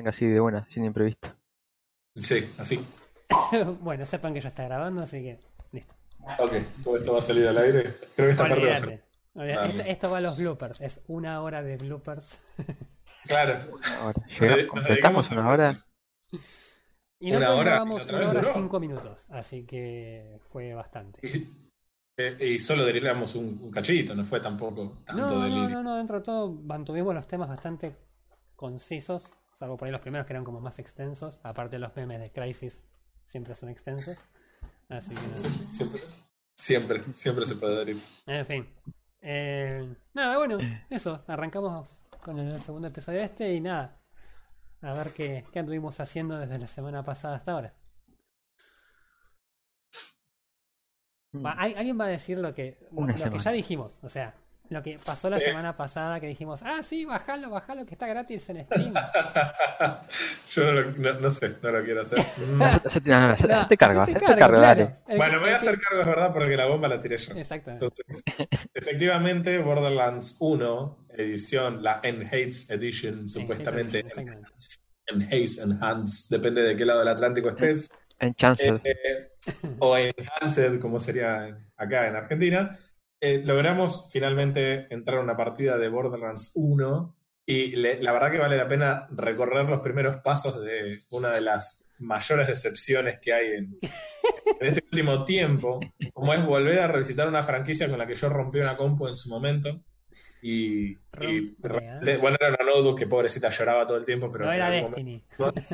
venga así de buena, sin imprevisto. Sí, así. bueno, sepan que ya está grabando, así que listo. Ok, todo esto va a salir al aire. Creo que esta parte va a ser. Ah, Esto, va a los bloopers. Es una hora de bloopers. Claro. Llegamos, completamos una hora. Y no Una hora, grabamos una hora duró. cinco minutos. Así que fue bastante. Y, eh, y solo derivamos un, un cachito, no fue tampoco tanto No, no, delirio. no, no, dentro de todo mantuvimos los temas bastante concisos, salvo por ahí los primeros que eran como más extensos, aparte de los memes de Crisis siempre son extensos. Así que nada. Siempre, siempre, siempre se puede derivar. En fin. Eh, nada, bueno, eso, arrancamos con el segundo episodio este y nada. A ver qué, qué anduvimos haciendo desde la semana pasada hasta ahora. Va, ¿al- ¿Alguien va a decir lo que, lo, que ya dijimos? O sea, lo que pasó la Sí. semana pasada que dijimos, ah, sí, bajalo, bajalo, que está gratis en Steam. Yo no, lo- no- no sé, no lo quiero hacer. Hacete- no, No, cargo, hacete hacete cargo, claro. dale. El Bueno, voy a hacer cargo, es verdad, porque la bomba la tiré yo. Exactamente. Entonces, efectivamente, Borderlands 1, edición, la Enhanced Edition, supuestamente exactamente. Enhanced, Enhanced, depende de qué lado del Atlántico estés. En Chancellor. Eh, o Enhanced, como sería acá en Argentina, eh, logramos finalmente entrar a una partida de Borderlands 1 y le- la verdad que vale la pena recorrer los primeros pasos de una de las mayores decepciones que hay en, en este último tiempo, como es volver a revisitar una franquicia con la que yo rompí una compu en su momento. Y, ¿eh? bueno, era una notebook que pobrecita lloraba todo el tiempo, pero No era Destiny. momento-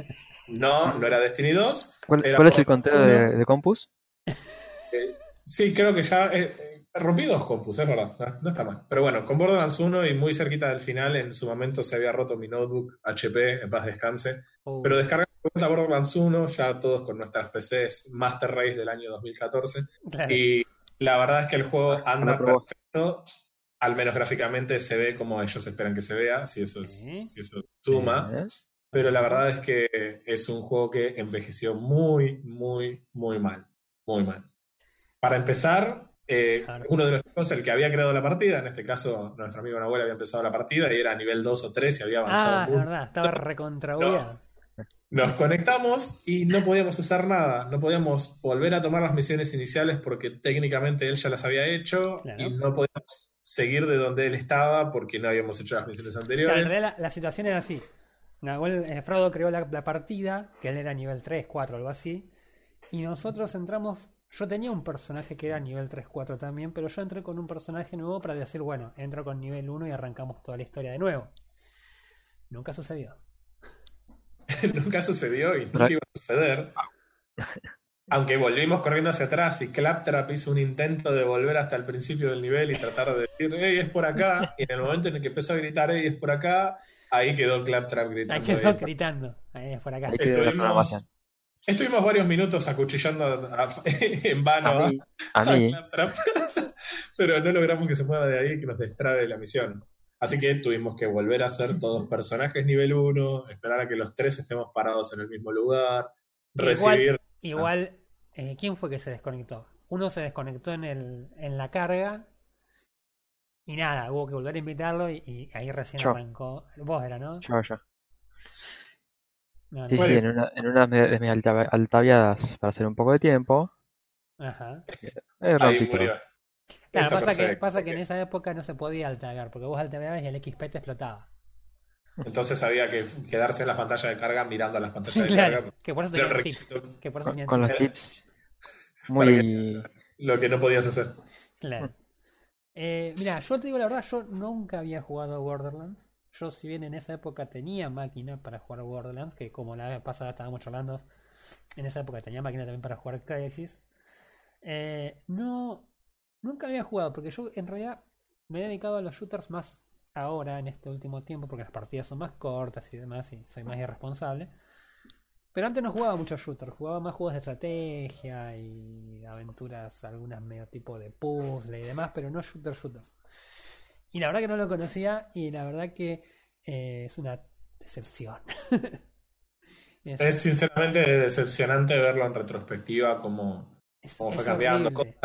no, no era Destiny 2, ¿Cuál, era cuál es el conteo de, 1. de Compus? Eh, sí, creo que ya eh, rompí dos compus, es verdad, no, no está mal. Pero bueno, con Borderlands 1 y muy cerquita del final, en su momento se había roto mi notebook HP, en paz descanse. Uh, Pero descargamos de Borderlands 1, ya todos con nuestras PCs Master Race del año 2014. claro. Y la verdad es que el juego anda perfecto, al menos gráficamente se ve como ellos esperan que se vea, si eso, es, si eso suma. Eh, Pero la verdad es que es un juego que envejeció muy, muy, muy mal. Muy mal. Para empezar, eh, Claro. uno de los chicos, el que había creado la partida, en este caso nuestro amigo Nahuel había empezado la partida y era a nivel 2 o 3 y había avanzado Ah, es mucho. verdad, estaba recontrabugueado. Nos conectamos y no podíamos hacer nada. No podíamos volver a tomar las misiones iniciales porque técnicamente él ya las había hecho Claro. y no podíamos seguir de donde él estaba porque no habíamos hecho las misiones Claro, anteriores. en realidad la, la situación era así. Nahuel, eh, Frodo creó la, la partida, que él era nivel 3, 4, algo así. Y nosotros entramos. Yo tenía un personaje que era nivel 3, 4 también, pero yo entré con un personaje nuevo para decir, bueno, entro con nivel 1 y arrancamos toda la historia de nuevo. Nunca sucedió. nunca sucedió y nunca iba a suceder. Aunque volvimos corriendo hacia atrás y Claptrap hizo un intento de volver hasta el principio del nivel y tratar de decir, hey, es por acá. Y en el momento en el que empezó a gritar, hey, es por acá, ahí quedó Claptrap Ahí gritando. quedó "Hey". gritando. Ahí es por acá. Ahí quedó la Estuvimos- programación. Estuvimos varios minutos acuchillando a- a- en vano A mí, a mí, Claptrap, pero no logramos que se mueva de ahí y que nos destrabe la misión. Así que tuvimos que volver a hacer todos personajes nivel 1, esperar a que los tres estemos parados en el mismo lugar, Igual- recibir Igual, eh, ¿quién fue que se desconectó? Uno se desconectó en, el, en la carga. Y nada, hubo que volver a invitarlo y, y ahí recién Yo. arrancó. Vos era, ¿no? yo, yo. No, Sí, sí, en, una, en unas me- de mis alta- altaviadas para hacer un poco de tiempo. Ajá. eh, Ahí murió. Claro, pasa que, pasa que en esa época no se podía altavear, porque vos altaveabas y el XP te explotaba. Entonces había que quedarse en la pantalla de carga mirando las pantallas de claro, carga. que por eso tenían tips. Que por eso Con, tenían con los tips. muy... Lo que no podías hacer. Claro. Eh, mira, yo te digo la verdad, yo nunca había jugado a Borderlands. Yo, si bien en esa época tenía máquina para jugar Borderlands, que como la vez pasada estábamos charlando, en esa época tenía máquina también para jugar Crisis. eh, no, nunca había jugado, porque yo en realidad me he dedicado a los shooters más ahora, en este último tiempo, porque las partidas son más cortas y demás, y soy más irresponsable. Pero antes no jugaba muchos shooters, jugaba más juegos de estrategia y aventuras, algunas medio tipo de puzzle y demás, pero no shooter shooters. Y la verdad que no lo conocía y la verdad que eh, es una decepción. es, Es sinceramente decepcionante verlo en retrospectiva como, como fue cambiando horrible.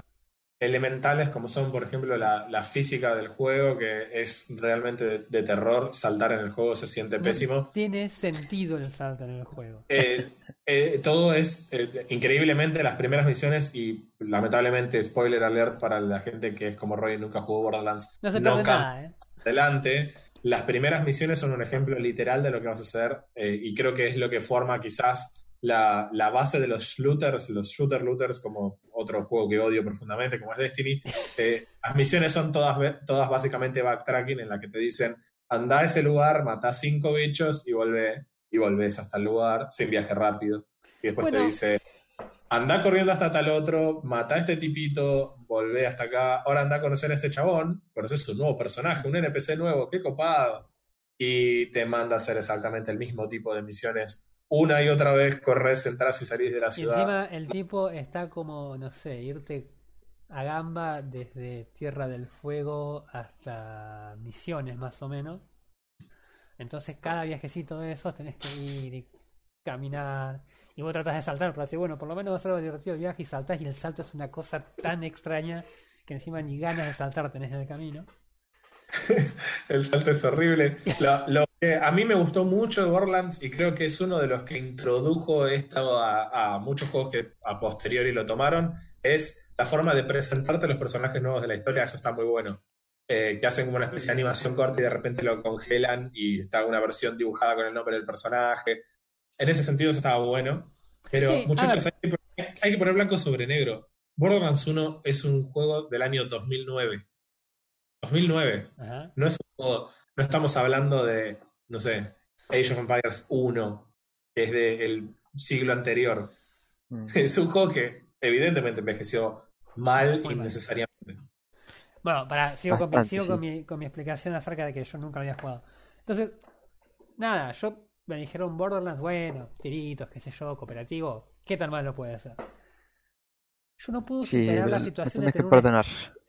Elementales como son, por ejemplo, la, la física del juego, que es realmente de, de terror. Saltar en el juego se siente No pésimo. tiene sentido el salto en el juego. Eh, eh, todo es eh, increíblemente las primeras misiones y lamentablemente spoiler alert para la gente que es como Roy y nunca jugó Borderlands. No se pierde nada, ¿eh? adelante. Las primeras misiones son un ejemplo literal de lo que vas a hacer y creo que es lo que forma quizás la, la base de los shooters, los shooter looters, como otro juego que odio profundamente, como es Destiny. Eh, las misiones son todas, todas básicamente backtracking en la que te dicen anda a ese lugar, mata cinco bichos y volvé, y volvés hasta el lugar sin viaje rápido. Y después te dice anda corriendo hasta tal otro, mata a este tipito, volvé hasta acá, ahora anda a conocer a este chabón, conoces un nuevo personaje, un NPC nuevo, qué copado. Y te manda a hacer exactamente el mismo tipo de misiones. Una y otra vez corres, entras y salís de la Y ciudad. encima el tipo está como, no sé, irte a gamba desde Tierra del Fuego hasta Misiones más o menos. Entonces cada viajecito de esos tenés que ir y caminar. Y vos tratás de saltar para decir, bueno, por lo menos va a ser algo divertido el viaje y saltás y el salto es una cosa tan extraña que encima ni ganas de saltar tenés en el camino. El salto es horrible. Lo, a mí me gustó mucho de Borderlands y creo que es uno de los que introdujo esto a, a muchos juegos que a posteriori lo tomaron, es la forma de presentarte los personajes nuevos de la historia. Eso está muy bueno. Eh, que hacen como una especie de animación corta y de repente lo congelan y está una versión dibujada con el nombre del personaje. En ese sentido eso estaba bueno. Pero Sí, muchachos, hay que, poner- hay que poner blanco sobre negro. Borderlands 1 es un juego del año 2009. 2009. Ajá. No es un juego, no estamos hablando de, no sé, Age of Empires 1, que es del siglo anterior. Mm. Es un juego que evidentemente envejeció mal Muy mal. innecesariamente. Bueno, para, sigo, con, mi, Bastante, sigo sí. con, mi, con mi explicación acerca de que yo nunca lo había jugado. Entonces, nada, yo me dijeron Borderlands, bueno, tiritos, qué sé yo, cooperativo, ¿qué tan mal lo puede hacer? Yo no puedo Sí, superar la situación de tener una,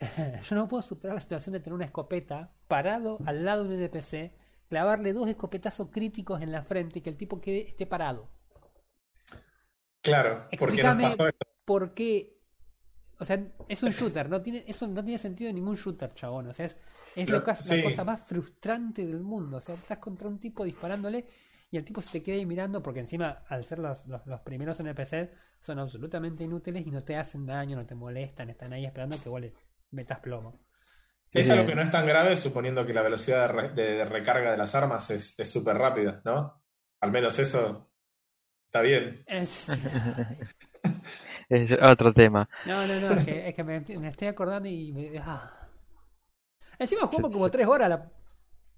yo no puedo superar la situación de tener una escopeta parado al lado de un NPC, clavarle dos escopetazos críticos en la frente y que el tipo quede esté parado. Claro, porque nos Explícame pasó esto. por qué. O sea, es un shooter, no tiene, eso no tiene sentido en ningún shooter, chabón. O sea, es, es lo sí. la cosa más frustrante del mundo. O sea, estás contra un tipo disparándole y el tipo se te queda ahí mirando porque encima, al ser los, los, los primeros NPC, son absolutamente inútiles y no te hacen daño, no te molestan, están ahí esperando que vos metas plomo. Es algo que no es tan grave suponiendo que la velocidad de, re- de- de recarga de las armas es es súper rápida, ¿no? Al menos eso está bien. Es- Es otro tema. no, no, no, es que, es que me, me estoy acordando y me. ah. Encima jugamos como tres horas la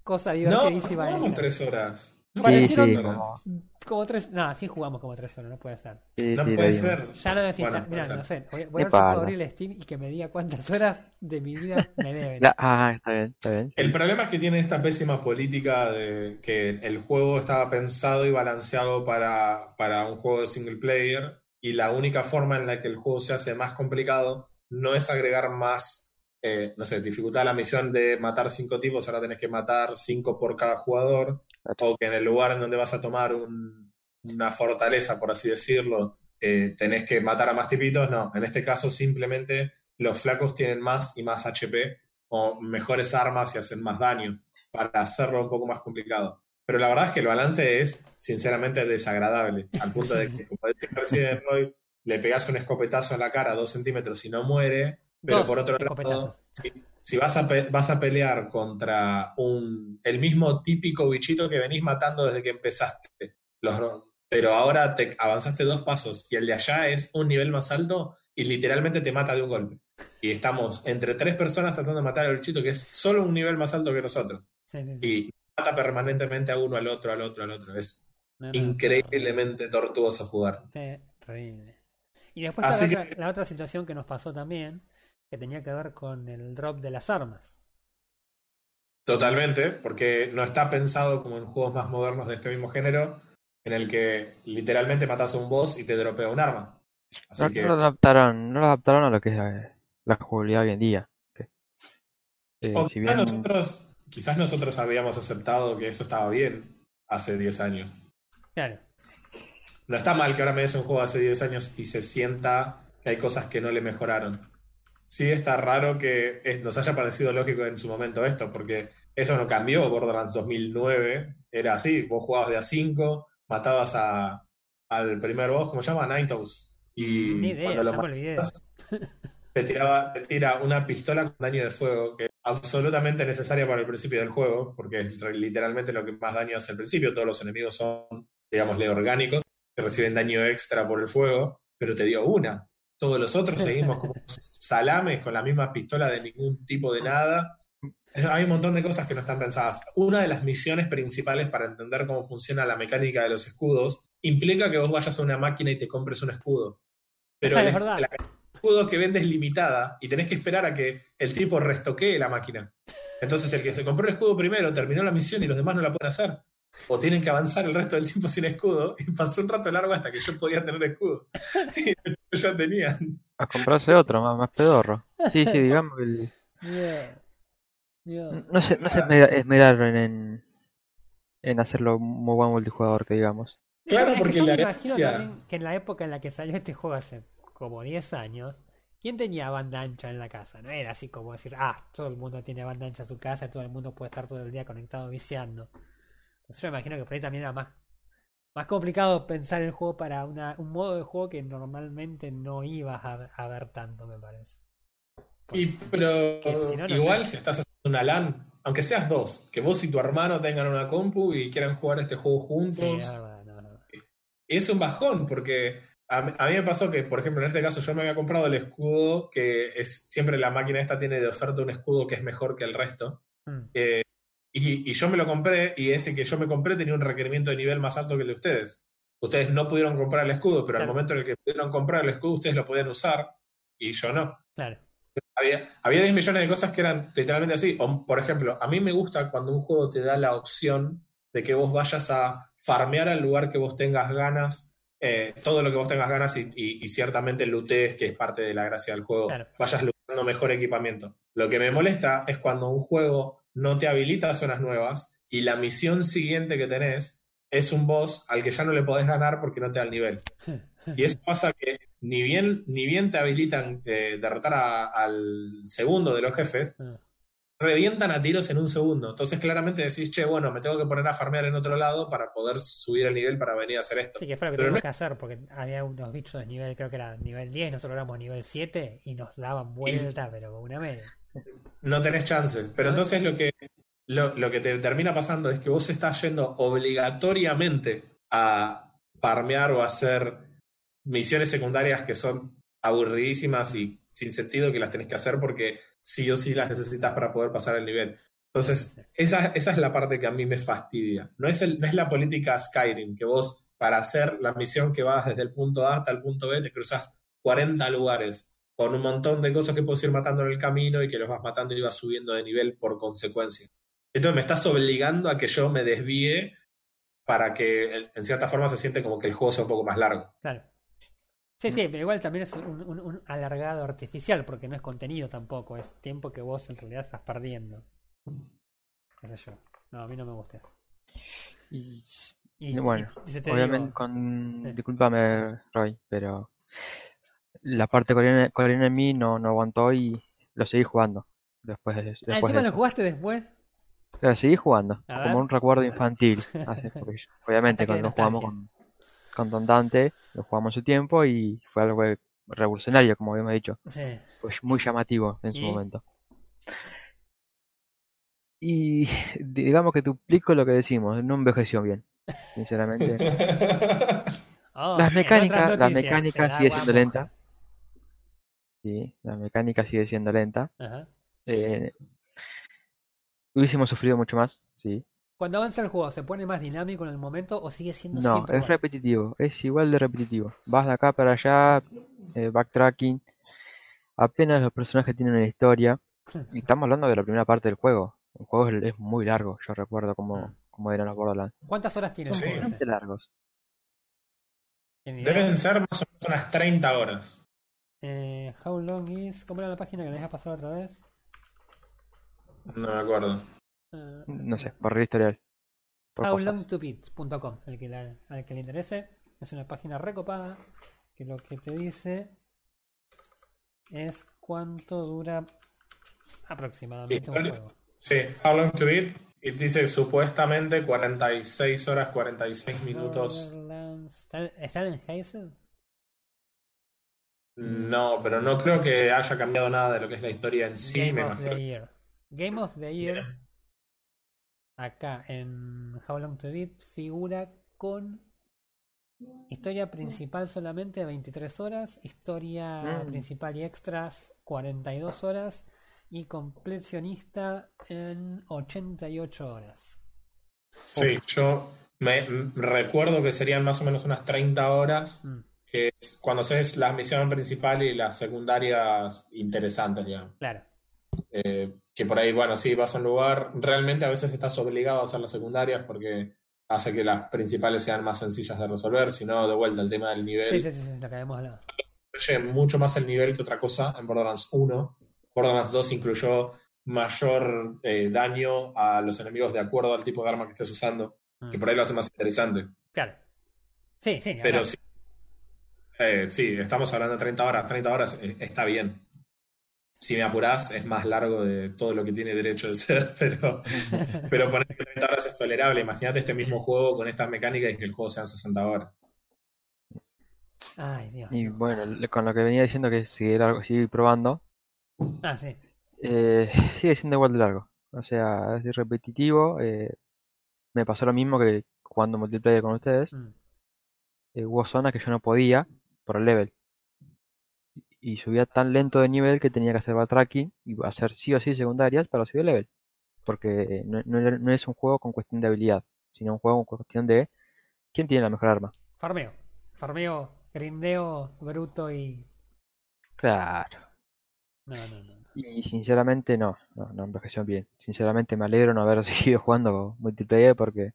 cosa No, divertidísima. jugamos esta. tres horas. No Sí, Parecieron- sí, como- Como tres. No, sí jugamos como tres horas, no puede ser. sí, No sí, puede ser. Ya lo decís, Bueno, mira, no sé, voy, voy a ver si puedo pasa. abrir el Steam y que me diga cuántas horas de mi vida me deben. La- ah, está bien, está bien. El problema es que tiene esta pésima política de que el juego estaba pensado y balanceado para, para un juego de single player y la única forma en la que el juego se hace más complicado no es agregar más, eh, no sé, dificultad a la misión de matar cinco tipos, ahora tenés que matar cinco por cada jugador, o que en el lugar en donde vas a tomar un- una fortaleza, por así decirlo, eh, tenés que matar a más tipitos, no, en este caso simplemente los flacos tienen más y más HP o mejores armas y hacen más daño para hacerlo un poco más complicado. Pero la verdad es que el balance es sinceramente desagradable, al punto de que, como decía recién Roy, le pegas un escopetazo en la cara a dos centímetros y no muere, pero Dos por otro lado, si vas a, vas a pelear contra un, el mismo típico bichito que venís matando desde que empezaste, los- pero ahora te avanzaste dos pasos y el de allá es un nivel más alto y literalmente te mata de un golpe. Y estamos entre tres personas tratando de matar al bichito que es solo un nivel más alto que nosotros. Sí, sí, sí. Y mata permanentemente a uno, al otro, al otro, al otro. Es No, no, increíblemente tortuoso jugar. Terrible. Y después está la, que- otra, la otra situación que nos pasó también, que tenía que ver con el drop de las armas. Totalmente, porque no está pensado como en juegos más modernos de este mismo género, en el que literalmente matas a un boss y te dropea un arma. Así No, que no lo adaptaron, no lo adaptaron a lo que es la jugabilidad hoy en día. eh, o si quizás bien- nosotros, quizás nosotros habíamos aceptado que eso estaba bien hace 10 años. Claro. No está mal que ahora me des un juego hace 10 años y se sienta que hay cosas que no le mejoraron. Sí está raro que es- nos haya parecido lógico en su momento esto, porque eso no cambió. Borderlands 2009 era así, vos jugabas de a 5, matabas a, al primer boss, ¿cómo se llama? Nightos. Y Ni idea, cuando lo me olvidé. matas, te, tiraba, te tira una pistola con daño de fuego, que es absolutamente necesaria para el principio del juego, porque es literalmente lo que más daño hace al principio. Todos los enemigos son, digámosle, orgánicos, que reciben daño extra por el fuego, pero te dio una. Todos los otros seguimos como salames con la misma pistola de ningún tipo de nada. Hay un montón de cosas que no están pensadas. Una de las misiones principales para entender cómo funciona la mecánica de los escudos implica que vos vayas a una máquina y te compres un escudo. Pero Es verdad. la cantidad de escudos que vendes es limitada y tenés que esperar a que el tipo restoquee la máquina. Entonces el que se compró el escudo primero terminó la misión y los demás no la pueden hacer. O tienen que avanzar el resto del tiempo sin escudo. Y pasó un rato largo hasta que yo podía tener escudo. Y ya tenían. A comprarse otro, más, más pedorro. Sí, sí, digamos el- no se, no se esmera- esmeraron en, en hacerlo muy buen multijugador, que digamos. Claro, Es que porque yo la me imagino también que en la época en la que salió este juego hace como 10 años, ¿quién tenía banda ancha en la casa? No era así como decir, ah, todo el mundo tiene banda ancha en su casa, todo el mundo puede estar todo el día conectado viciando. Entonces yo me imagino que por ahí también era más, más complicado pensar el juego para una, un modo de juego que normalmente no ibas a, a ver tanto, me parece. Y, pero Que si no, no igual sé. si estás haciendo una LAN, aunque seas dos, que vos y tu hermano tengan una compu y quieran jugar este juego Sí, juntos, no, no. es un bajón, porque a, mí- a mí me pasó que, por ejemplo, en este caso yo me había comprado el escudo, que es siempre la máquina esta tiene de oferta un escudo que es mejor que el resto. Mm. Eh, y, y yo me lo compré, y ese que yo me compré tenía un requerimiento de nivel más alto que el de ustedes. Ustedes no pudieron comprar el escudo, pero al momento en el que pudieron comprar el escudo, ustedes lo podían usar, y yo no. Claro. Había, había 10 millones de cosas que eran literalmente así. O, por ejemplo, a mí me gusta cuando un juego te da la opción de que vos vayas a farmear al lugar que vos tengas ganas, eh, todo lo que vos tengas ganas y, y- y ciertamente lootees, que es parte de la gracia del juego, Claro. vayas looteando mejor equipamiento. Lo que me molesta es cuando un juego no te habilita zonas nuevas y la misión siguiente que tenés es un boss al que ya no le podés ganar porque no te da el nivel. Y eso pasa que ni bien, ni bien te habilitan eh, derrotar a- al segundo de los jefes, Ah. revientan a tiros en un segundo. Entonces claramente decís, che, bueno, me tengo que poner a farmear en otro lado para poder subir el nivel para venir a hacer esto. Sí, que fue lo que Pero tuvimos no- que hacer, porque había unos bichos de nivel, creo que era nivel 10, nosotros éramos nivel 7 y nos daban vuelta, pero con una media. No tenés chance. Pero entonces lo que, lo, lo que te termina pasando es que vos estás yendo obligatoriamente a farmear o a hacer misiones secundarias que son aburridísimas y sin sentido que las tenés que hacer porque sí o sí las necesitas para poder pasar el nivel. Entonces, esa, esa es la parte que a mí me fastidia. No es, el, no es la política Skyrim, que vos para hacer la misión que vas desde el punto A hasta el punto B te cruzas 40 lugares con un montón de cosas que puedes ir matando en el camino y que los vas matando y vas subiendo de nivel por consecuencia. Entonces me estás obligando a que yo me desvíe para que en cierta forma se siente como que el juego sea un poco más largo. Claro. Sí, sí, pero igual también es un, un- un alargado artificial, porque no es contenido tampoco, es tiempo que vos en realidad estás perdiendo. Qué sé yo. No, a mí no me gusta eso. Y, Y, bueno, y- obviamente digo, con... Sí. Discúlpame, Roy, pero la parte coreana, coreana en mí no, no aguantó y lo seguí jugando. Después de, Ah, después encima de lo jugaste después. Lo seguí jugando, A como ver. un recuerdo infantil. Así, obviamente cuando jugamos con, con Don Dante, lo jugamos su tiempo y fue algo revolucionario, como habíamos dicho. Sí. Pues muy llamativo en su momento. Y digamos que duplico lo que decimos, no envejeció bien, sinceramente. Oh, Las en mecánicas, otras la noticias, mecánica se sigue siendo lenta. Sí, la mecánica sigue siendo lenta. Ajá. Eh, hubiésemos sufrido mucho más, sí. Cuando avanza el juego, ¿se pone más dinámico en el momento o sigue siendo No, siempre es igual? repetitivo, es igual de repetitivo. Vas de acá para allá, eh, backtracking. Apenas los personajes tienen una historia. Y estamos hablando de la primera parte del juego. El juego es, es muy largo, yo recuerdo Ah. cómo, cómo eran los Borderlands. ¿Cuántas horas tiene el Sí. Bastante largos. Deben ser más o menos unas 30 horas. Eh, how long is... ¿Cómo era la página que me dejas pasar otra vez? No me acuerdo. Eh, No sé, por el historial. Howlongtobeat.com, el que la- al que le interese. Es una página recopada que lo que te dice es cuánto dura aproximadamente un juego. Sí, How Long to Beat. Y dice supuestamente 46 horas, 46 minutos. Borderlands. ¿Están, están en Hazel? No, pero no creo que haya cambiado nada de lo que es la historia en sí. Game me of the Year. Game of the Year, acá en How Long to Beat, figura con historia principal solamente 23 horas, historia Mm. principal y extras 42 horas y completionista en 88 horas. Sí, yo me recuerdo que serían más o menos unas 30 horas, Mm, que es cuando haces la misión principal y las secundarias interesantes, digamos. claro. Eh, que por ahí, bueno, sí, vas a un lugar, realmente a veces estás obligado a hacer las secundarias porque hace que las principales sean más sencillas de resolver, si no, de vuelta el tema del nivel. Sí, sí, sí, sí, lo que habíamos hablado. mucho más el nivel que otra cosa en Borderlands 1. Borderlands 2 incluyó mayor eh, daño a los enemigos de acuerdo al tipo de arma que estés usando, Mm, que por ahí lo hace más interesante. Claro. Sí, sí, Pero sí, eh, sí, estamos hablando de 30 horas. 30 horas eh, está bien. Si me apurás, es más largo de todo lo que tiene derecho de ser, pero, pero poner 30 horas es tolerable. Imagínate este mismo juego con estas mecánicas y que el juego sean 60 horas. Ay, Dios. Y no. bueno, con lo que venía diciendo que seguir, largo- seguir probando, Ah, sí. eh, sigue siendo igual de largo. O sea, es repetitivo. eh, me pasó lo mismo que jugando multiplayer con ustedes. Mm, eh, hubo zonas que yo no podía por el level. Y subía tan lento de nivel que tenía que hacer backtracking y hacer sí o sí secundarias para subir el level. Porque no, no es un juego con cuestión de habilidad, sino un juego con cuestión de quién tiene la mejor arma. Farmeo. Farmeo, grindeo, bruto y. Claro. No, no, no. no. Y sinceramente no, no, no envejeció bien. Sinceramente me alegro no haber seguido jugando multiplayer porque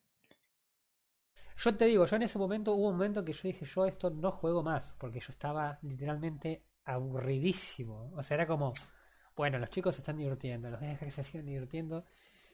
Yo te digo, yo en ese momento hubo un momento que yo dije, yo esto no juego más, porque yo estaba literalmente aburridísimo. O sea, era como, bueno, los chicos se están divirtiendo, los voy a dejar que se sigan divirtiendo.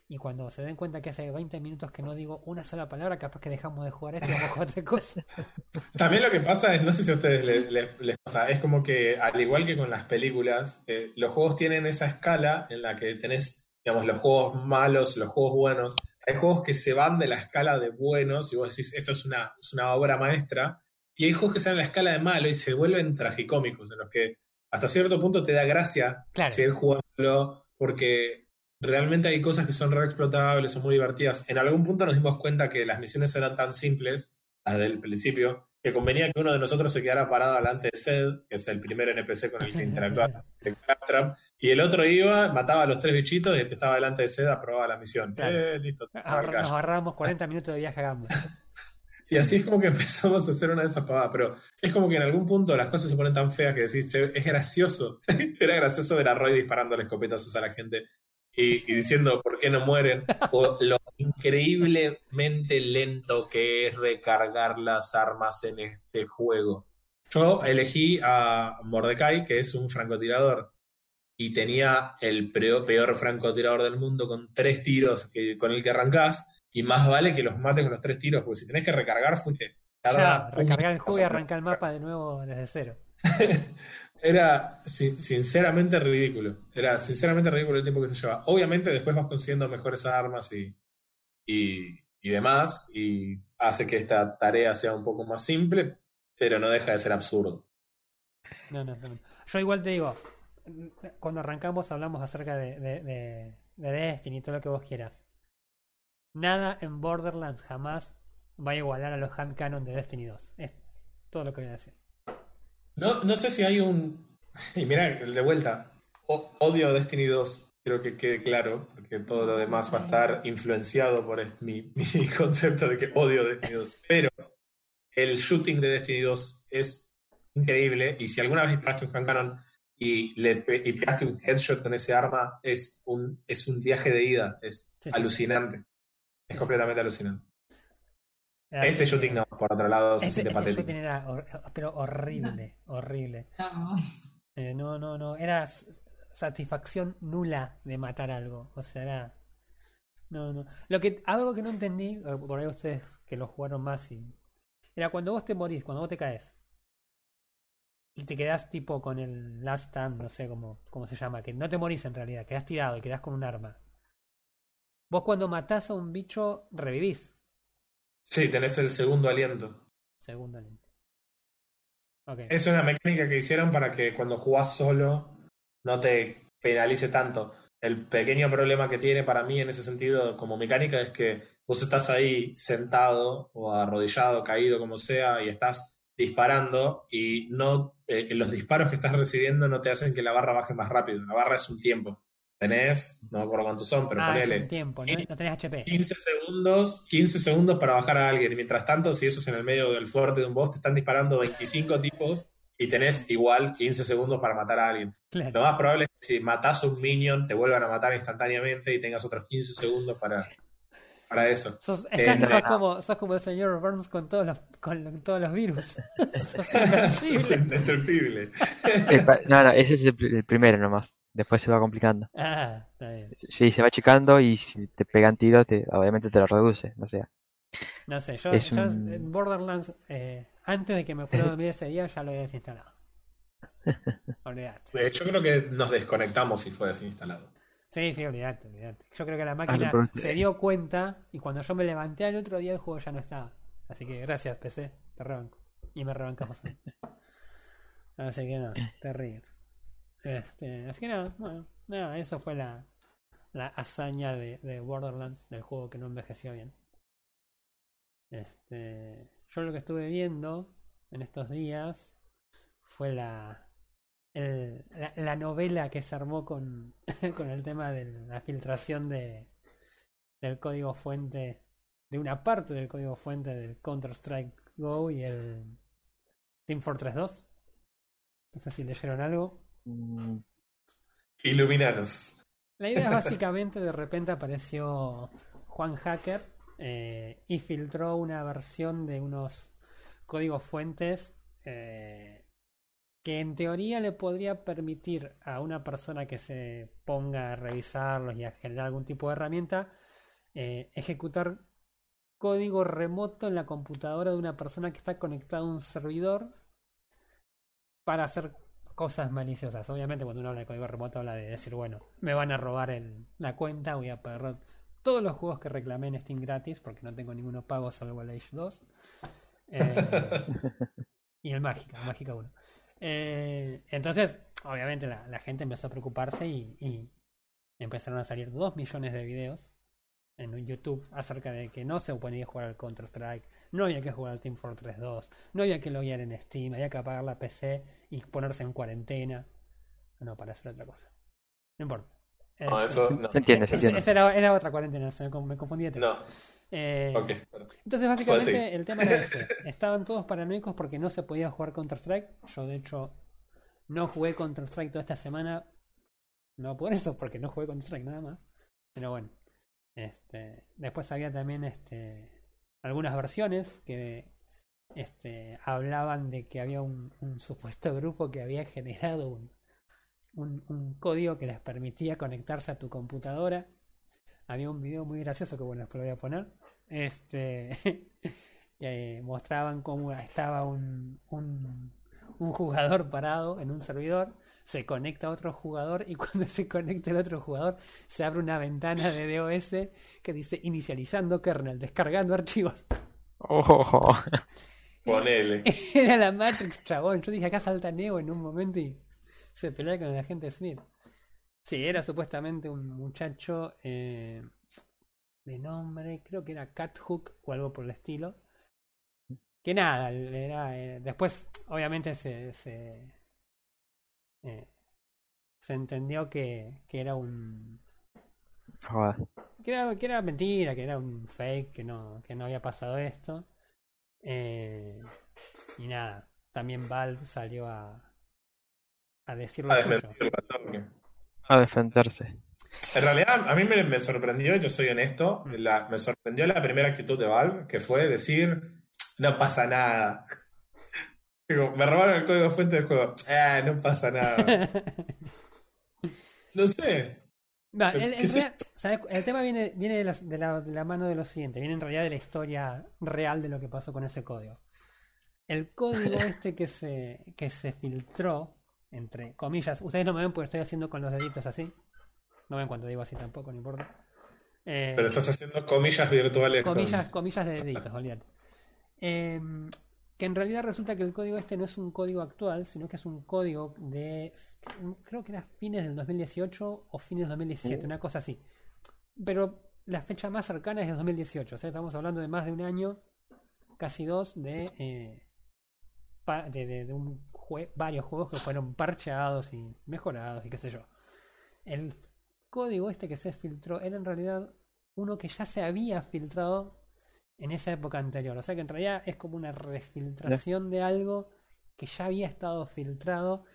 Y cuando se den cuenta que hace 20 minutos que no digo una sola palabra, capaz que dejamos de jugar esto y vamos a otra cosa. También lo que pasa es, no sé si a ustedes le- le- les, pasa, es como que al igual que con las películas, eh, los juegos tienen esa escala en la que tenés, digamos, los juegos malos, los juegos buenos. Hay juegos que se van de la escala de buenos y vos decís, esto es una, es una obra maestra. Y hay juegos que se van a la escala de malo y se vuelven tragicómicos, en los que hasta cierto punto te da gracia Claro. seguir jugándolo porque realmente hay cosas que son re explotables, son muy divertidas. En algún punto nos dimos cuenta que las misiones eran tan simples, las del principio, que convenía que uno de nosotros se quedara parado delante de Sed, que es el primer NPC con el que interactuaba y el otro iba, mataba a los tres bichitos y el que estaba delante de Sed aprobaba la misión. Claro. Eh, listo. Ahorra- Nos callo. ahorramos 40 minutos de viaje a. Y así es como que empezamos a hacer una de esas pavadas, pero es como que en algún punto las cosas se ponen tan feas que decís, che, es gracioso. Era gracioso ver a Roy disparando escopetazos a la gente y, y diciendo por qué no mueren, o lo increíblemente lento que es recargar las armas en este juego. Yo elegí a Mordecai, que es un francotirador, y tenía el peor, peor francotirador del mundo con tres tiros que, con el que arrancás, y más vale que los mates con los tres tiros, porque si tenés que recargar, fuiste. Ya, recargar el juego y arrancar el mapa de nuevo desde cero. Era sin- sinceramente ridículo. Era sinceramente ridículo el tiempo que se lleva. Obviamente después vas consiguiendo mejores armas y, y, y demás, y hace que esta tarea sea un poco más simple, pero no deja de ser absurdo. No, no, no. Yo igual te digo, cuando arrancamos hablamos acerca de, de, de, de Destiny y todo lo que vos quieras. Nada en Borderlands jamás va a igualar a los hand canon de Destiny 2. Es todo lo que voy a decir. No, no sé si hay un. Y mira, de vuelta, o- odio Destiny 2, creo que quede claro, porque todo lo demás va a estar influenciado por mi, mi concepto de que odio Destiny 2. Pero el shooting de Destiny 2 es increíble, y si alguna vez disparaste un hand cannon y, le, y pegaste un headshot con ese arma, es un, es un viaje de ida, es Sí, sí. alucinante. Es completamente alucinante. Este shooting no, por otro lado, se Este, siente este patético. shooting era hor- pero horrible, horrible. No. Eh, no, no, no. Era satisfacción nula de matar algo. O sea, era. No, no. Lo que, algo que no entendí, eh, por ahí ustedes que lo jugaron más, y... era cuando vos te morís, cuando vos te caes. y te quedas tipo con el last stand, no sé cómo, cómo se llama, que no te morís en realidad, quedas tirado y quedas con un arma. Vos cuando matás a un bicho, revivís. Sí, tenés el segundo aliento. Segundo aliento. Okay. Es una mecánica que hicieron para que cuando jugás solo no te penalice tanto. El pequeño problema que tiene para mí en ese sentido como mecánica es que vos estás ahí sentado o arrodillado, caído, como sea, y estás disparando y no eh, los disparos que estás recibiendo no te hacen que la barra baje más rápido. La barra es un tiempo. Tenés, no me acuerdo cuántos son, pero ah, ponele. un tiempo, no, no tenés HP. 15 segundos, 15 segundos para bajar a alguien. Y mientras tanto, si eso es en el medio del fuerte de un boss, te están disparando 25 tipos y tenés igual 15 segundos para matar a alguien. Claro. Lo más probable es que si matás a un minion, te vuelvan a matar instantáneamente y tengas otros 15 segundos para, para eso. Sos, Eh, estás- sos como, sos como el señor Burns con todos los, con todos los virus. sos indestructible. No, no, ese es el primero nomás. Después se va complicando. Ah, está bien. Sí, se va achicando y si te pegan tiros, te, obviamente te lo reduce. No sé. No sé, yo, yo un- en Borderlands, eh, antes de que me fuera a dormir ese día, ya lo había desinstalado. Olvídate. Eh, Yo creo que nos desconectamos si fue desinstalado. Sí, sí, olvídate, olvídate. Yo creo que la Ah, máquina no, pero usted- se dio cuenta y cuando yo me levanté al otro día el juego ya no estaba. Así que gracias, PC, te rebanco. Y me rebancamos. Así que no, terrible. Este, así que nada, bueno, nada, eso fue la, la hazaña de, de Borderlands, del juego que no envejeció bien. Este, yo lo que estuve viendo en estos días fue la, el- la, la novela que se armó con, con el tema de la filtración de, del código fuente, de una parte del código fuente del Counter-Strike Go y el Team Fortress 2. No sé si leyeron algo. Mm, Iluminanos. La idea básicamente de repente apareció Juan Hacker eh, y filtró una versión de unos códigos fuentes eh, que en teoría le podría permitir a una persona que se ponga a revisarlos y a generar algún tipo de herramienta eh, ejecutar código remoto en la computadora de una persona que está conectada a un servidor para hacer cosas maliciosas. Obviamente cuando uno habla de código remoto habla de decir, bueno, me van a robar el- la cuenta, voy a perder todos los juegos que reclamé en Steam gratis porque no tengo ninguno pago salvo el Age 2. Eh, y el Mágica, el Mágica 1. Eh, entonces, obviamente la, gente empezó a preocuparse y, empezaron a salir 2 millones de videos en YouTube acerca de que no se podía jugar al Counter-Strike, no había que jugar al Team Fortress 2, no había que loguear en Steam, había que apagar la PC y ponerse en cuarentena. No, para hacer otra cosa. No importa. No, Este, eso no. Se entiende, se entiende. esa era, era otra cuarentena, se me, con- me confundí de. No, Eh, ok. entonces, básicamente, el tema era ese. Estaban todos paranoicos porque no se podía jugar Counter-Strike. Yo, de hecho, no jugué Counter-Strike toda esta semana. No por eso, porque no jugué Counter-Strike nada más. Pero bueno. Este, después había también este, algunas versiones que este, hablaban de que había un, supuesto grupo que había generado un código que les permitía conectarse a tu computadora. Había un video muy gracioso que bueno, después lo voy a poner. Este que mostraban cómo estaba un, un, jugador parado en un servidor, se conecta a otro jugador y cuando se conecta el otro jugador se abre una ventana de DOS que dice inicializando kernel, descargando archivos. Oh, Ponele. Era la Matrix, chabón. Yo dije acá salta Neo en un momento y se pelea con el agente Smith. Sí, era supuestamente un muchacho eh, de nombre, creo que era Cat Hook o algo por el estilo. Que nada, era, eh, después obviamente se, se, eh, se entendió que, que era un joder. que era, que era mentira, que era un fake, que no, que no había pasado esto. Eh, y nada, también Valve salió a, a decir lo A suyo. A defenderse. En realidad, a mí me, me sorprendió, yo soy honesto, la- me sorprendió la primera actitud de Valve, que fue decir, no pasa nada. Digo, me robaron el código fuente del juego. Ah, no pasa nada. No sé. No, el, el ¿qué sé rea- ¿sabes? El tema viene, viene de, la, de, la, de la mano de lo siguiente, viene en realidad de la historia real de lo que pasó con ese código. el código este que se, que se filtró, entre comillas, ustedes no me ven porque estoy haciendo con los deditos así. No ven cuando digo así tampoco, no importa. Eh, Pero estás haciendo comillas virtuales. Comillas, comillas de deditos, olvídate. Eh, que en realidad resulta que el código este no es un código actual, sino que es un código de, creo que era fines del 2018 o fines del 2017, uh. una cosa así. Pero la fecha más cercana es del 2018, o sea, estamos hablando de más de un año, casi dos, de, eh, de, un varios juegos que fueron parcheados y mejorados y qué sé yo. El código este que se filtró era en realidad uno que ya se había filtrado en esa época anterior. O sea que en realidad es como una refiltración de algo que ya había estado filtrado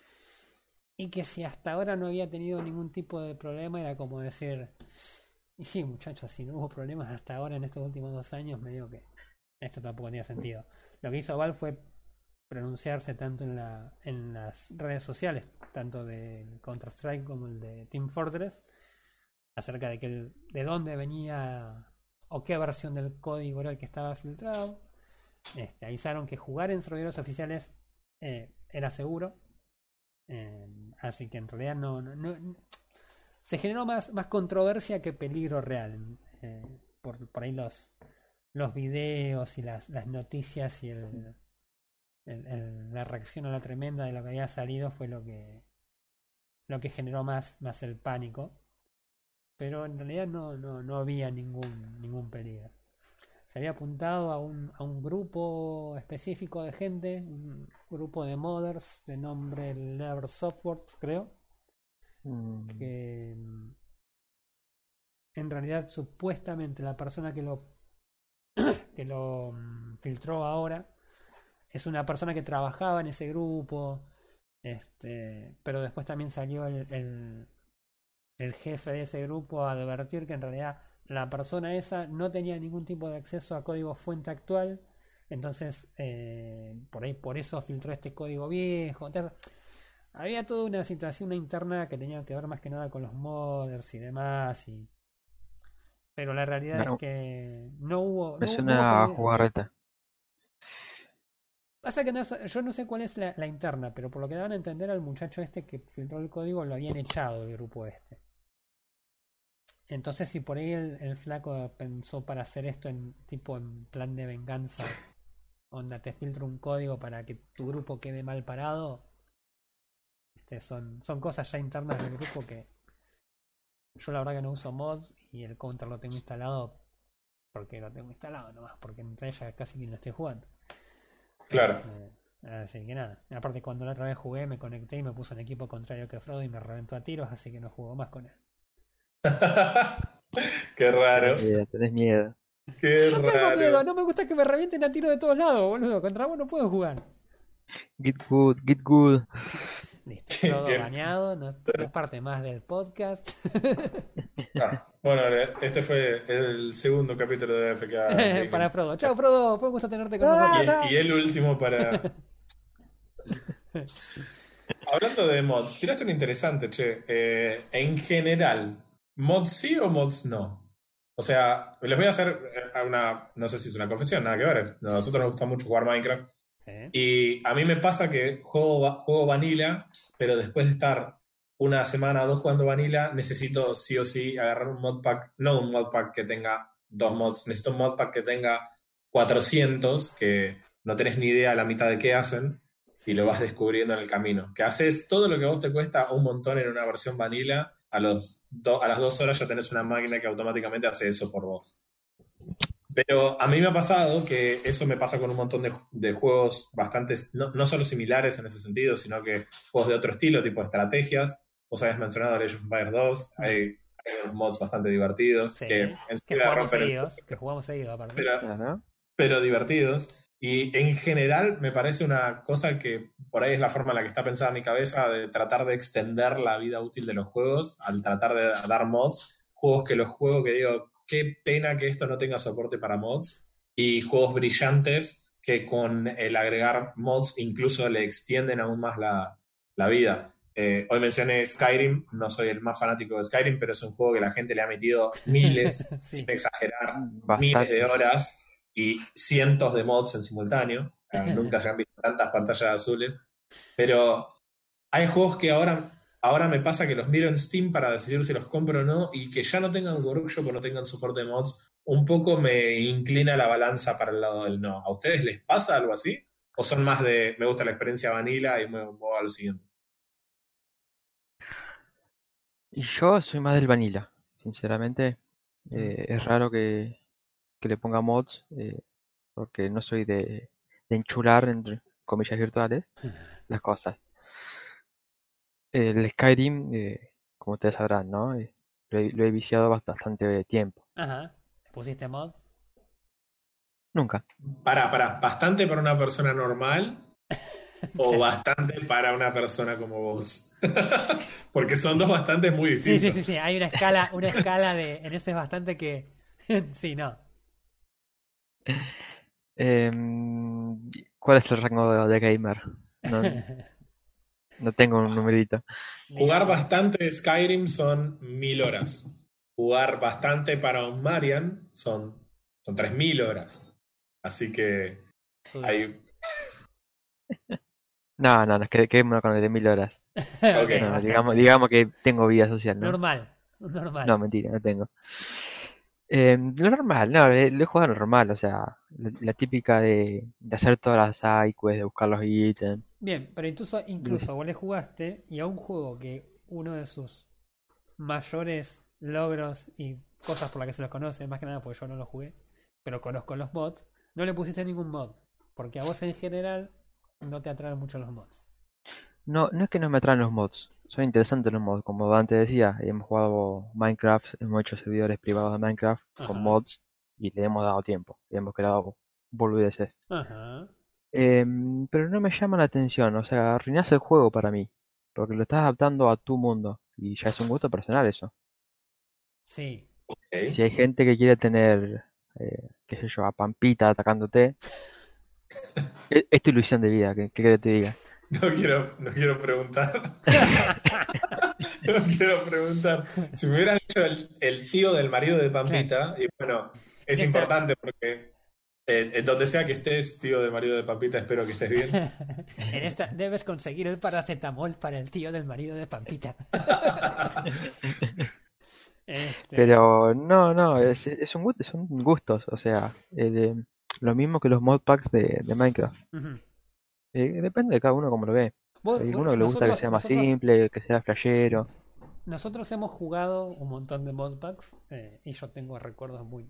y que si hasta ahora no había tenido ningún tipo de problema era como decir, y sí muchachos, si no hubo problemas hasta ahora en estos últimos dos años, me digo que esto tampoco tenía sentido. Lo que hizo Val fue pronunciarse tanto en, la, en las redes sociales, tanto del Counter-Strike como el de Team Fortress, acerca de que de dónde venía o qué versión del código era el que estaba filtrado. Este, avisaron que jugar en servidores oficiales eh, era seguro. Eh, así que en realidad no, se generó más, más controversia que peligro real. Eh, por, por ahí los, los videos y las, las noticias y el, la reacción a la tremenda de lo que había salido fue lo que lo que generó más, más el pánico pero en realidad no, no, no había ningún, ningún peligro. Se había apuntado a un, a un grupo específico de gente, un grupo de modders de nombre Lever Software, creo, mm. que en realidad supuestamente la persona que lo que lo mm, filtró ahora es una persona que trabajaba en ese grupo este pero después también salió el, el jefe de ese grupo a advertir que en realidad la persona esa no tenía ningún tipo de acceso a código fuente actual. Entonces, eh, por ahí, por eso filtró este código viejo. Entonces, había toda una situación interna que tenía que ver más que nada con los modders y demás. Y... Pero la realidad es que no hubo. es una jugarreta. Pasa que yo no sé cuál es la, la, interna, pero por lo que daban a entender al muchacho este que filtró el código lo habían echado del grupo este. Entonces, si por ahí el, flaco pensó para hacer esto en tipo en plan de venganza, onda te filtro un código para que tu grupo quede mal parado, este, son, son cosas ya internas del grupo que yo la verdad que no uso mods y el counter lo tengo instalado porque lo tengo instalado nomás, porque en realidad casi que no estoy jugando. Claro. Eh, así que nada. Aparte cuando la otra vez jugué me conecté y me puso en equipo contrario que Frodo y me reventó a tiros, así que no juego más con él. Qué raro. Tenés miedo. Qué no tengo miedo, no me gusta que me revienten a tiro de todos lados, boludo. Contra vos no puedo jugar. Get good, get good. Listo, todo bañado, no, es parte más del podcast. Ah, bueno, este fue el segundo capítulo de FK. para Frodo. Chao, Frodo, fue un gusto tenerte con nosotros. Y, y el último para. Hablando de mods, tiraste un interesante, che. Eh, en general, ¿mods sí o mods no? O sea, les voy a hacer eh, una, no sé si es una confesión, nada que ver. A nosotros nos gusta mucho jugar Minecraft. Y a mí me pasa que juego, juego Vanilla, pero después de estar una semana o dos jugando Vanilla, necesito sí o sí agarrar un modpack, no un modpack que tenga dos mods, necesito un modpack que tenga 400, que no tenés ni idea la mitad de qué hacen y lo vas descubriendo en el camino. Que haces todo lo que a vos te cuesta un montón en una versión vanilla, a, los a las dos horas ya tenés una máquina que automáticamente hace eso por vos. Pero a mí me ha pasado que eso me pasa con un montón de, juegos bastante, no, no, solo similares en ese sentido, sino que juegos de otro estilo, tipo estrategias. Vos habéis mencionado Age of Empires 2, hay, hay, unos mods bastante divertidos que, que jugamos seguidos, que jugamos seguidos aparte. Pero, pero divertidos. Y en general me parece una cosa que por ahí es la forma en la que está pensada mi cabeza de tratar de extender la vida útil de los juegos al tratar de dar mods. Juegos que los juego que digo, qué pena que esto no tenga soporte para mods. Y juegos brillantes que con el agregar mods incluso le extienden aún más la, la vida. Eh, hoy mencioné Skyrim, no soy el más fanático de Skyrim, pero es un juego que la gente le ha metido miles, sin exagerar, miles de horas y cientos de mods en simultáneo. Nunca se han visto tantas pantallas azules. Pero hay juegos que ahora, ahora me pasa que los miro en Steam para decidir si los compro o no y que ya no tengan workshop o no tengan soporte de mods, un poco me inclina la balanza para el lado del no. ¿A ustedes les pasa algo así? ¿O son más de me gusta la experiencia vanilla y me voy a lo siguiente? Y yo soy más del vanilla, sinceramente. Eh, es raro que, que le ponga mods, eh, porque no soy de, de enchular, entre comillas virtuales, las cosas. El Skyrim, eh, como ustedes sabrán, ¿no? Eh, lo, he, lo he viciado bastante tiempo. Ajá. ¿Le pusiste mods? Nunca. Para, para, ¿bastante para una persona normal? ¿O bastante para una persona como vos? Porque son dos bastantes muy Sí, distintos. sí, sí, sí. Hay una escala, una escala de. En ese es bastante que. sí, no. Em, ¿cuál es el rango de, de gamer? No, no tengo un numerito. Jugar bastante Skyrim son mil horas. Jugar bastante para un Marian son, son 3000 horas. Así que hay. No, no, no, qued- quedémonos con el de mil horas. No, digamos, digamos que tengo vida social, ¿no? Normal. Normal. No, mentira, no tengo. Eh, lo normal, no, le- lo he jugado normal, o sea, la, la típica de, de hacer todas las side quests, de buscar los ítems. Bien, pero incluso, incluso vos le jugaste y a un juego que uno de sus mayores logros y cosas por las que se lo conoce, más que nada porque yo no lo jugué, pero conozco los mods, no le pusiste ningún mod. Porque a vos en general no te atraen mucho los mods. No, no es que no me atraen los mods, son interesantes los mods, como antes decía, hemos jugado Minecraft, hemos hecho servidores privados de Minecraft con mods y le hemos dado tiempo, y hemos creado boludeces. Ajá. Em, pero no me llama la atención, o sea, arruinás el juego para mí, porque lo estás adaptando a tu mundo, y ya es un gusto personal eso. Sí. Si hay gente que quiere tener, eh, qué sé yo, a Pampita atacándote, es, es tu ilusión de vida, ¿qué, qué querés que te diga? No quiero, no quiero preguntar. no quiero preguntar. Si me hubieran hecho el, el tío del marido de Pampita, y bueno, es importante porque eh, en donde sea que estés, tío del marido de Pampita, espero que estés bien. en esta debes conseguir el paracetamol para el tío del marido de Pampita. Este, Pero no, no, es, es un son gustos, o sea, eh, lo mismo que los modpacks de, de Minecraft. Eh, depende de cada uno como lo ve. Vos- Hay vos- algunos que le gusta que sea más nosotros- simple, que sea flashero. Nosotros hemos jugado un montón de modpacks eh, y yo tengo recuerdos muy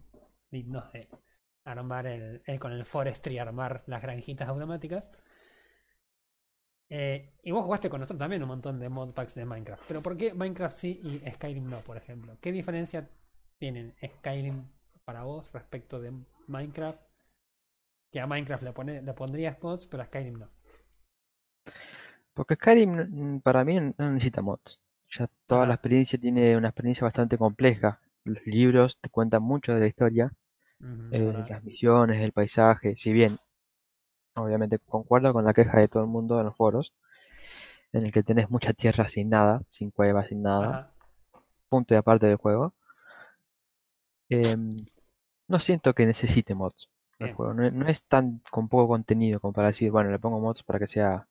dignos de armar el, el- con el Forestry, armar las granjitas automáticas. Eh, y vos jugaste con nosotros también un montón de modpacks de Minecraft. Pero ¿por qué Minecraft sí y Skyrim no, por ejemplo? ¿Qué diferencia tienen Skyrim para vos respecto de Minecraft? Que a Minecraft le, pone- le pondrías mods, pero a Skyrim no. Porque Skyrim mm, para mí no necesita mods. Ya toda la experiencia tiene una experiencia bastante compleja. Los libros te cuentan mucho de la historia, eh, las misiones, el paisaje. Si bien, obviamente concuerdo con la queja de todo el mundo en los foros, en el que tenés mucha tierra sin nada, sin cuevas, sin nada, punto y aparte del juego. Em, no siento que necesite mods el Bien. juego. No, no es tan con poco contenido como para decir, bueno, le pongo mods para que sea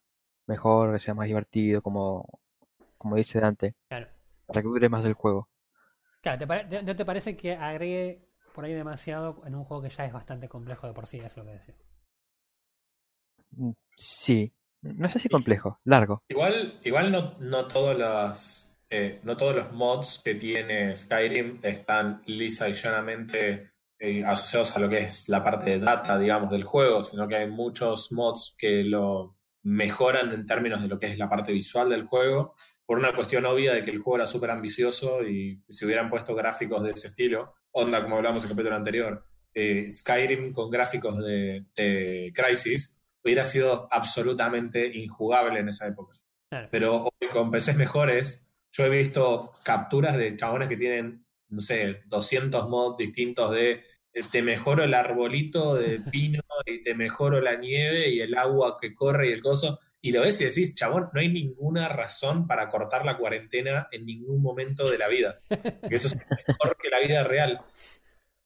mejor, que sea más divertido, como, como dice Dante, Claro. para que dure más del juego. Claro, ¿te pare- te- ¿no te parece que agregue por ahí demasiado en un juego que ya es bastante complejo de por sí? Eso es lo que decía. Mm, Sí, no sé si complejo, largo. Igual, igual no, no todos los, eh, no todos los mods que tiene Skyrim están lisa y llanamente eh, asociados a lo que es la parte de data, digamos, del juego, sino que hay muchos mods que lo mejoran en términos de lo que es la parte visual del juego, por una cuestión obvia de que el juego era súper ambicioso y si hubieran puesto gráficos de ese estilo, onda como hablamos en el capítulo anterior, eh, Skyrim con gráficos de, de Crysis hubiera sido absolutamente injugable en esa época. Claro. Pero hoy con PCs mejores, yo he visto capturas de chabones que tienen, no sé, 200 mods distintos de eh, te mejoro el arbolito de pino y te mejoro la nieve y el agua que corre y el coso. Y lo ves y decís, chabón, no hay ninguna razón para cortar la cuarentena en ningún momento de la vida. Eso es mejor que la vida real.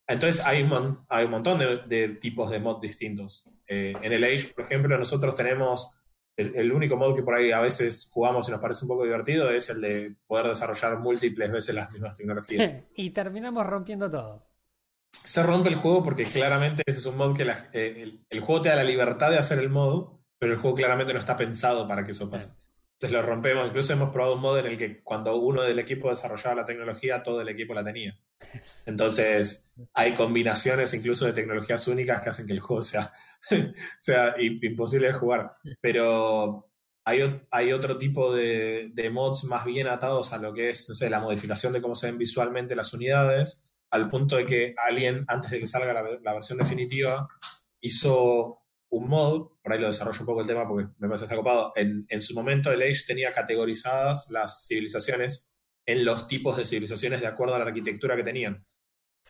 entonces hay un, hay un montón de, tipos de mod distintos. Eh, en el Age, por ejemplo, nosotros tenemos el, único mod que por ahí a veces jugamos y nos parece un poco divertido es el de poder desarrollar múltiples veces las mismas tecnologías. y terminamos rompiendo todo. Se rompe el juego porque claramente ese es un mod que eh, el, juego te da la libertad de hacer el mod, pero el juego claramente no está pensado para que eso pase. Entonces lo rompemos. Incluso hemos probado un mod en el que cuando uno del equipo desarrollaba la tecnología, todo el equipo la tenía. Entonces hay combinaciones incluso de tecnologías únicas que hacen que el juego sea, imposible de jugar. Pero hay, otro tipo de, mods más bien atados a lo que es, la modificación de cómo se ven visualmente las unidades, al punto de que alguien, antes de que salga la, versión definitiva, hizo un mod, por ahí lo desarrollo un poco el tema porque me parece que está copado, en, en su momento el Age tenía categorizadas las civilizaciones en los tipos de civilizaciones de acuerdo a la arquitectura que tenían.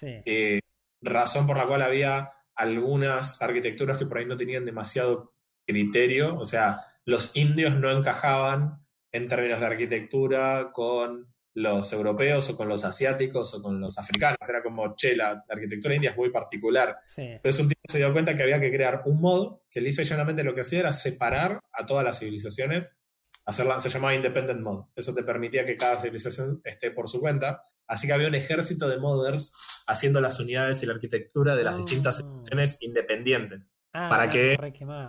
Eh, razón por la cual había algunas arquitecturas que por ahí no tenían demasiado criterio, o sea, los indios no encajaban en términos de arquitectura con los europeos o con los asiáticos o con los africanos. Era como, che, la arquitectura india es muy particular. Entonces un tipo se dio cuenta que había que crear un mod que lisa y llanamente lo que hacía era separar a todas las civilizaciones hacerla, se llamaba Independent Mod. Eso te permitía que cada civilización esté por su cuenta. Así que había un ejército de modders haciendo las unidades y la arquitectura de las distintas oh. civilizaciones independientes. Ah, para que,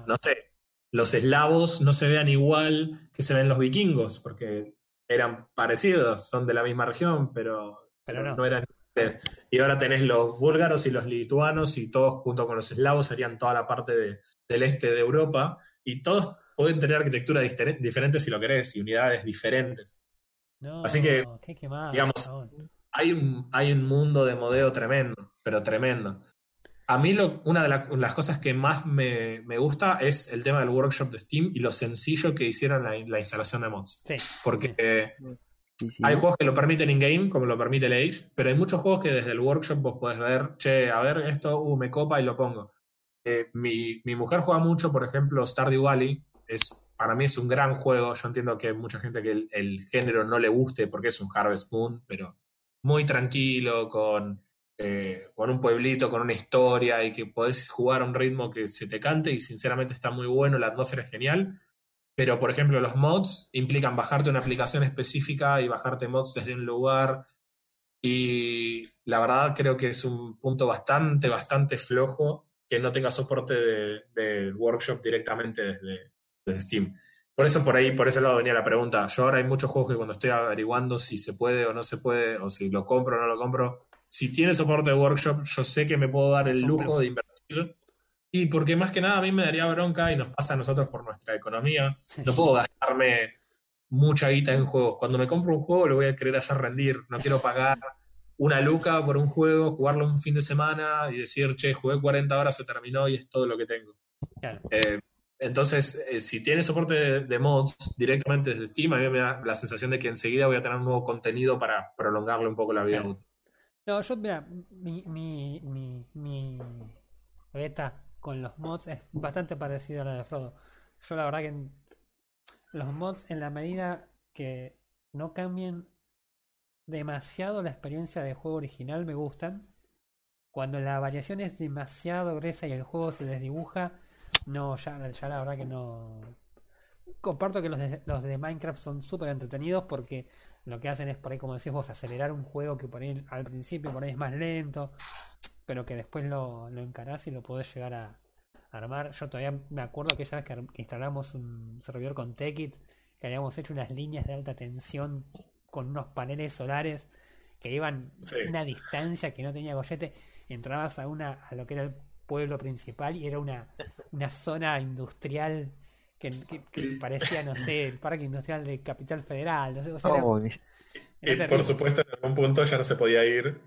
no sé, los eslavos no se vean igual que se ven los vikingos, porque eran parecidos, son de la misma región, pero, pero no. eran y ahora tenés los búlgaros y los lituanos y todos junto con los eslavos serían toda la parte del este de Europa y todos pueden tener arquitectura diferente si lo querés y unidades diferentes. Así que, digamos, hay un, hay un mundo de modeo tremendo, pero tremendo. A mí lo, una de las cosas que más me, gusta es el tema del workshop de Steam y lo sencillo que hicieron la, instalación de mods. Porque hay juegos que lo permiten in-game, como lo permite el Age, pero hay muchos juegos que desde el workshop vos podés ver, che, a ver, esto uh, me copa y lo pongo. Eh, mi, mi, mujer juega mucho, por ejemplo, Stardew Valley, es, para mí es un gran juego. Yo entiendo que hay mucha gente que el, género no le guste porque es un Harvest Moon, pero muy tranquilo, con, eh, con un pueblito, con una historia y que podés jugar a un ritmo que se te cante y sinceramente está muy bueno, la atmósfera es genial. Pero, por ejemplo, los mods implican bajarte una aplicación específica y bajarte mods desde un lugar. Y la verdad creo que es un punto bastante, bastante flojo que no tenga soporte de workshop directamente desde, de Steam. Por eso por ahí, por ese lado venía la pregunta. Yo ahora hay muchos juegos que cuando estoy averiguando si se puede o no se puede, o si lo compro o no lo compro, si tiene soporte de workshop, yo sé que me puedo dar el lujo de invertir. Y porque más que nada a mí me daría bronca y nos pasa a nosotros por nuestra economía. No puedo gastarme mucha guita en juegos. Cuando me compro un juego lo voy a querer hacer rendir. No quiero pagar una luca por un juego, jugarlo un fin de semana y decir, che, jugué 40 horas, se terminó y es todo lo que tengo. Claro. Eh, entonces, eh, si tiene soporte de, mods directamente desde Steam, a mí me da la sensación de que enseguida voy a tener un nuevo contenido para prolongarle un poco la vida útil. No, yo, mira, mi, mi, mi, mi beta con los mods es bastante parecida a la de Frodo. Yo la verdad que los mods en la medida que no cambien demasiado la experiencia de juego original me gustan. Cuando la variación es demasiado gruesa y el juego se desdibuja, no, ya, ya la verdad que no. Comparto que los de, los de Minecraft son súper entretenidos porque lo que hacen es por ahí, como decís vos, acelerar un juego que por ahí al principio por ahí es más lento, pero que después lo, lo encarás y lo podés llegar a, armar. Yo todavía me acuerdo que ya vez que, instalamos un servidor con Tekit, que habíamos hecho unas líneas de alta tensión con unos paneles solares que iban a una distancia que no tenía gollete. Entrabas a una a lo que era el pueblo principal y era una, una zona industrial que, parecía, no sé, el parque industrial de Capital Federal. No sé, o sea, oh, y por supuesto, en algún punto ya no se podía ir.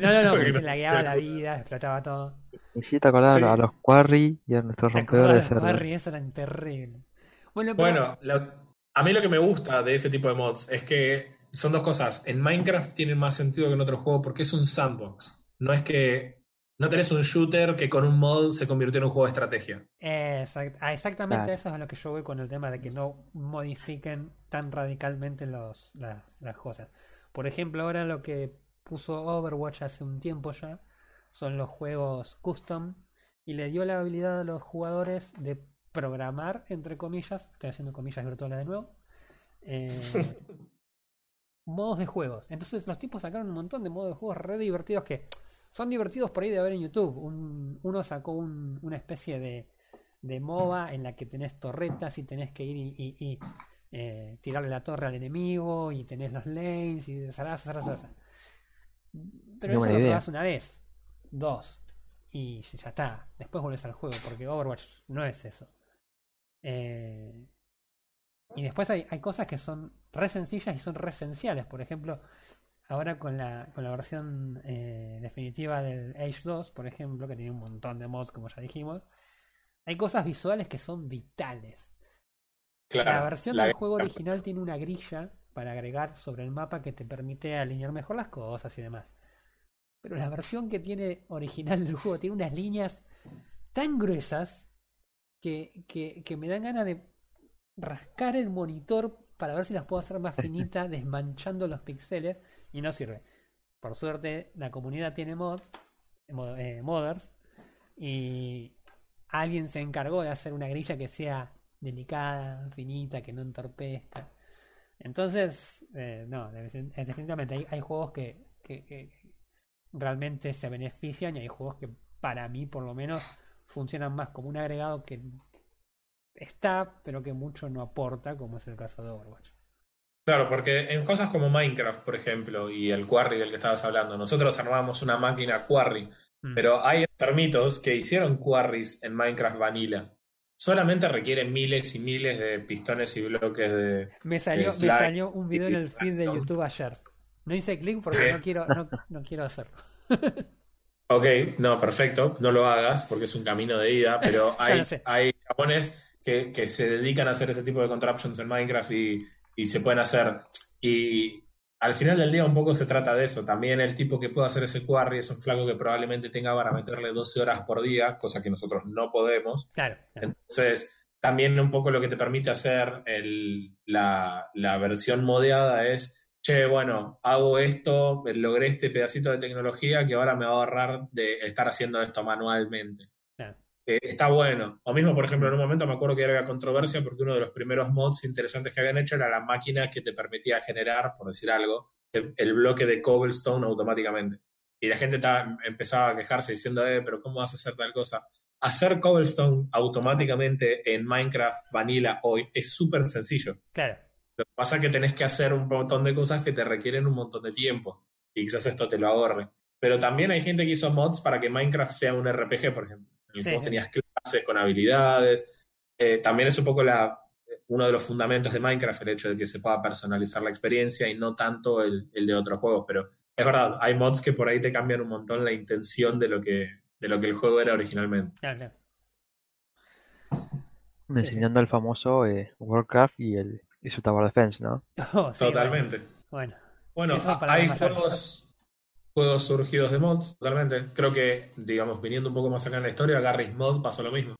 No, no, no, porque se la guiaba la vida, explotaba todo. Y sí, te acordás a los Quarry y a nuestros rompedores de Los Quarry, eso era terrible. Bueno, bueno a mí lo que me gusta de ese tipo de mods es que son dos cosas. En Minecraft tienen más sentido que en otros juegos porque es un sandbox. No es que no tenés un shooter que con un mod se convirtió en un juego de estrategia. Ah, exactamente eso es a lo que yo voy con el tema de que no modifiquen tan radicalmente los, las, cosas. Por ejemplo, ahora lo que puso Overwatch hace un tiempo ya son los juegos custom y le dio la habilidad a los jugadores de programar, entre comillas, estoy haciendo comillas virtuales de nuevo, eh, modos de juegos. Entonces los tipos sacaron un montón de modos de juegos re divertidos que son divertidos por ahí de ver en YouTube. Un- uno sacó un- una especie de, de MOBA en la que tenés torretas y tenés que ir y, y- y, eh, tirarle la torre al enemigo y tenés los lanes y zaraza, zaraza, zaraza. Pero eso lo probás una vez, dos, y ya está. Después volvés al juego, porque Overwatch no es eso. Eh, y después hay, hay cosas que son re sencillas y son re esenciales. Por ejemplo, ahora con la, con la versión eh, definitiva del Age 2, por ejemplo, que tiene un montón de mods, como ya dijimos, hay cosas visuales que son vitales. Claro, la versión la- del juego original tiene una grilla para agregar sobre el mapa que te permite alinear mejor las cosas y demás. Pero la versión que tiene original del juego tiene unas líneas tan gruesas que, que, que me dan ganas de rascar el monitor para ver si las puedo hacer más finitas, desmanchando los píxeles, y no sirve. Por suerte, la comunidad tiene mods, mo- eh, modders, y alguien se encargó de hacer una grilla que sea delicada, finita, que no entorpezca. Entonces, eh, no, defin- definitivamente hay, hay juegos que, que- que realmente se benefician y hay juegos que para mí por lo menos funcionan más como un agregado que está, pero que mucho no aporta, como es el caso de Overwatch. Claro, porque en cosas como Minecraft, por ejemplo, y el Quarry del que estabas hablando, nosotros armamos una máquina Quarry, Mm. pero hay enfermitos que hicieron Quarries en Minecraft Vanilla. Solamente requieren miles y miles de pistones y bloques de... Me salió, me salió un video en el feed de. YouTube ayer. No hice clic porque no quiero, no, no quiero hacerlo. Ok, no, perfecto, no lo hagas porque es un camino de ida, pero hay, hay japones que, que se dedican a hacer ese tipo de contraptions en Minecraft y, y se pueden hacer. Y al final del día un poco se trata de eso. También el tipo que puede hacer ese quarry es un flaco que probablemente tenga para meterle 12 horas por día, cosa que nosotros no podemos. Claro. claro. Entonces, también un poco lo que te permite hacer el- la, la versión modeada es, che, bueno, hago esto, logré este pedacito de tecnología que ahora me va a ahorrar de estar haciendo esto manualmente. Eh, está bueno. O mismo, por ejemplo, en un momento me acuerdo que era controversia porque uno de los primeros mods interesantes que habían hecho era la máquina que te permitía generar, por decir algo, el, el bloque de cobblestone automáticamente. Y la gente estaba- empezaba a quejarse diciendo, eh, pero ¿cómo vas a hacer tal cosa? Hacer cobblestone automáticamente en Minecraft Vanilla hoy es súper sencillo. Claro. Lo que pasa es que tenés que hacer un montón de cosas que te requieren un montón de tiempo. Y quizás esto te lo ahorre. Pero también hay gente que hizo mods para que Minecraft sea un RPG, por ejemplo. Sí, vos sí. tenías clases con habilidades. Eh, también es un poco la, uno de los fundamentos de Minecraft, el hecho de que se pueda personalizar la experiencia y no tanto el, el de otros juegos. Pero es verdad, hay mods que por ahí te cambian un montón la intención de lo que, de lo que el juego era originalmente. Claro, claro. Mencionando el famoso eh, Warcraft y, el, y su Tower Defense, ¿no? Oh, sí, Totalmente. Bueno, Bueno, para hay juegos, juegos surgidos de mods, totalmente. Creo que, digamos, viniendo un poco más acá en la historia, Garry's Mod pasó lo mismo.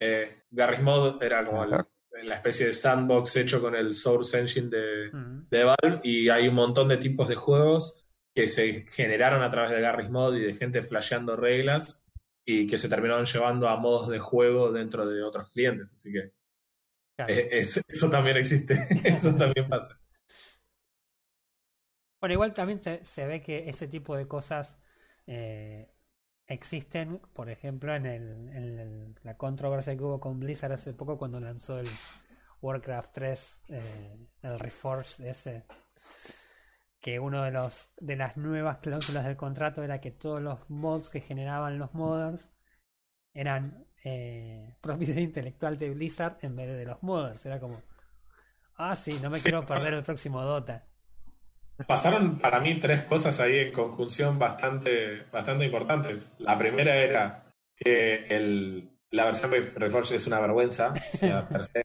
Eh, Garry's Mod era como la especie de sandbox hecho con el Source Engine de, de Valve y hay un montón de tipos de juegos que se generaron a través de Garry's Mod y de gente flasheando reglas y que se terminaron llevando a modos de juego dentro de otros clientes. Así que claro. eh, es- eso también existe, eso también pasa. Bueno, igual también se, se ve que ese tipo de cosas eh, existen, por ejemplo, en, el, en el- la controversia que hubo con Blizzard hace poco cuando lanzó el Warcraft 3, eh, el Reforged ese, que uno de los de las nuevas cláusulas del contrato era que todos los mods que generaban los modders eran eh, propiedad intelectual de Blizzard en vez de los modders. Era como, ah, sí, no me quiero perder el próximo Dota. Pasaron para mí tres cosas ahí en conjunción bastante, bastante importantes. La primera era que el, la versión de Reforged es una vergüenza, o sea, per se,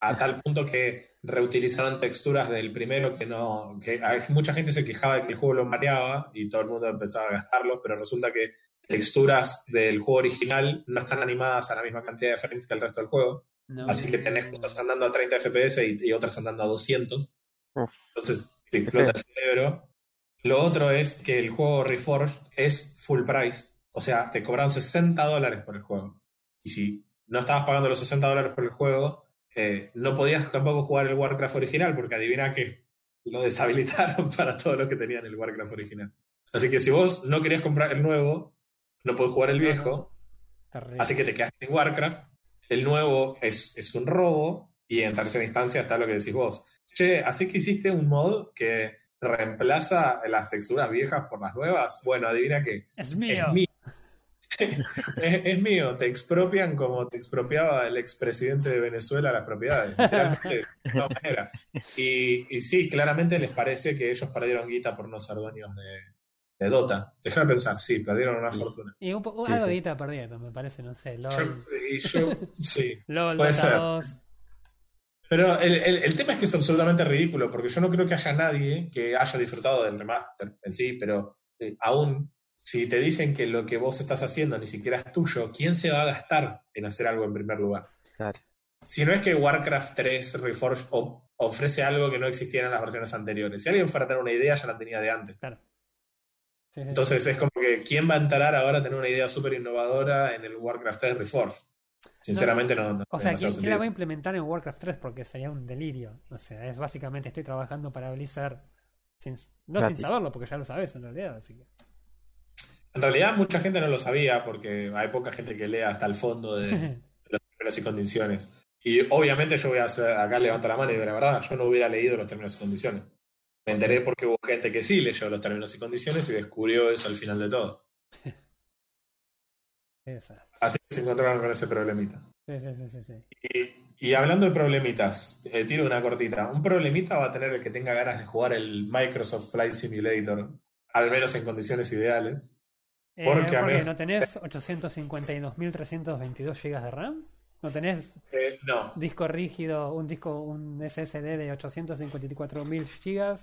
a tal punto que reutilizaron texturas del primero que no. que mucha gente se quejaba de que el juego lo mareaba y todo el mundo empezaba a gastarlo, pero resulta que texturas del juego original no están animadas a la misma cantidad de frames que el resto del juego. No. Así que tenés cosas andando a 30 FPS y, y otras andando a 200. Uf. Entonces te explota el cerebro. Lo otro es que el juego Reforged es full price. O sea, te cobran 60 dólares por el juego. Y si no estabas pagando los 60 dólares por el juego, eh, no podías tampoco jugar el Warcraft original, porque adivina que lo deshabilitaron para todo lo que tenían el Warcraft original. Así que si vos no querías comprar el nuevo, no podés jugar el viejo. Así que te quedas sin Warcraft. El nuevo es, es un robo. Y en tercera instancia está lo que decís vos. Che, así que hiciste un mod que reemplaza las texturas viejas por las nuevas. Bueno, adivina qué. Es mío. Es mío. Te expropian como te expropiaba el expresidente de Venezuela las propiedades. de Y, y, sí, claramente les parece que ellos perdieron guita por no ser dueños de, Dota. Déjame pensar, sí, perdieron una fortuna. Y un, algo de guita perdieron, me parece, no sé. LOL. y yo, sí. LOL, puede ser. Pero el, el, tema es que es absolutamente ridículo, porque yo no creo que haya nadie que haya disfrutado del remaster en sí, pero eh, aún si te dicen que lo que vos estás haciendo ni siquiera es tuyo, ¿quién se va a gastar en hacer algo en primer lugar? Claro. Si no es que Warcraft 3 Reforged ofrece algo que no existía en las versiones anteriores. Si alguien fuera a tener una idea, ya la tenía de antes. Claro. Entonces es como que ¿quién va a entrar ahora a tener una idea súper innovadora en el Warcraft 3 Reforged? Sinceramente no. o sea, ¿quién, la va a implementar en Warcraft 3? Porque sería un delirio. O sea, es básicamente estoy trabajando para Blizzard sin, no sin saberlo, porque ya lo sabes en realidad. Así que... En realidad mucha gente no lo sabía porque hay poca gente que lea hasta el fondo de, los términos y condiciones. Y obviamente yo voy a hacer, acá levanto la mano y digo la verdad, yo no hubiera leído los términos y condiciones. Me enteré porque hubo gente que sí leyó los términos y condiciones y descubrió eso al final de todo. Así se encontraron con ese problemita. Sí, sí, sí, y, hablando de problemitas, eh, tiro una cortita. Un problemita va a tener el que tenga ganas de jugar el Microsoft Flight Simulator, al menos en condiciones ideales. Eh, porque, no tenés 852.322 GB de RAM. ¿No tenés eh, no. disco rígido, un disco, un SSD de 854.000 GB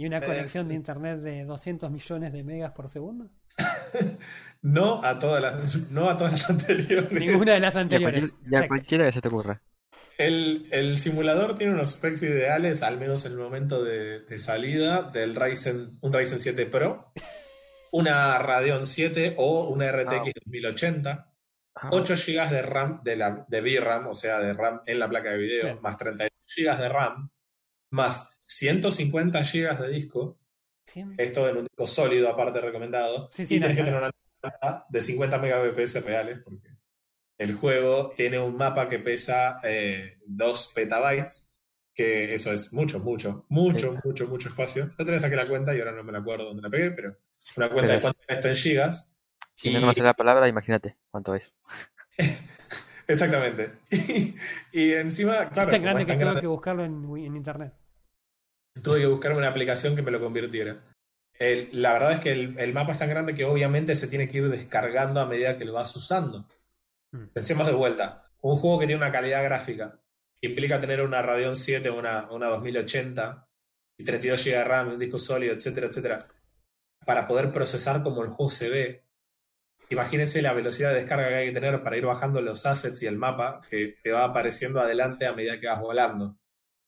y una conexión de internet de 200 millones de megas por segundo? No a todas las, no a todas las anteriores. Ninguna de las anteriores. Ya, cualquiera que se te ocurra. El, el, simulador tiene unos specs ideales, al menos en el momento de, de, salida, del Ryzen, un Ryzen 7 Pro, una Radeon 7 o una RTX 2080, 8 GB de RAM, de, la, de VRAM, o sea, de RAM en la placa de video, más 32 GB de RAM, más 150 GB de disco. Esto en un disco sólido, aparte recomendado. y tienes que tener una de 50 megabps reales, porque el juego tiene un mapa que pesa 2 eh, petabytes, que eso es mucho, mucho, mucho, mucho, mucho espacio. Yo tenés aquí la cuenta y ahora no me la acuerdo dónde la pegué, pero una cuenta de cuánto es esto en gigas. Si no conoces la palabra, imagínate cuánto es. Exactamente. y, encima, claro. Es tan grande que tengo que buscarlo en, en internet. Tuve que buscarme una aplicación que me lo convirtiera la verdad es que el, mapa es tan grande que obviamente se tiene que ir descargando a medida que lo vas usando. Hmm. Pensemos de vuelta. Un juego que tiene una calidad gráfica implica tener una Radeon 7 o una, una 2080 y 32 GB de RAM, un disco sólido, etcétera, etcétera, para poder procesar como el juego se ve. Imagínense la velocidad de descarga que hay que tener para ir bajando los assets y el mapa que te va apareciendo adelante a medida que vas volando.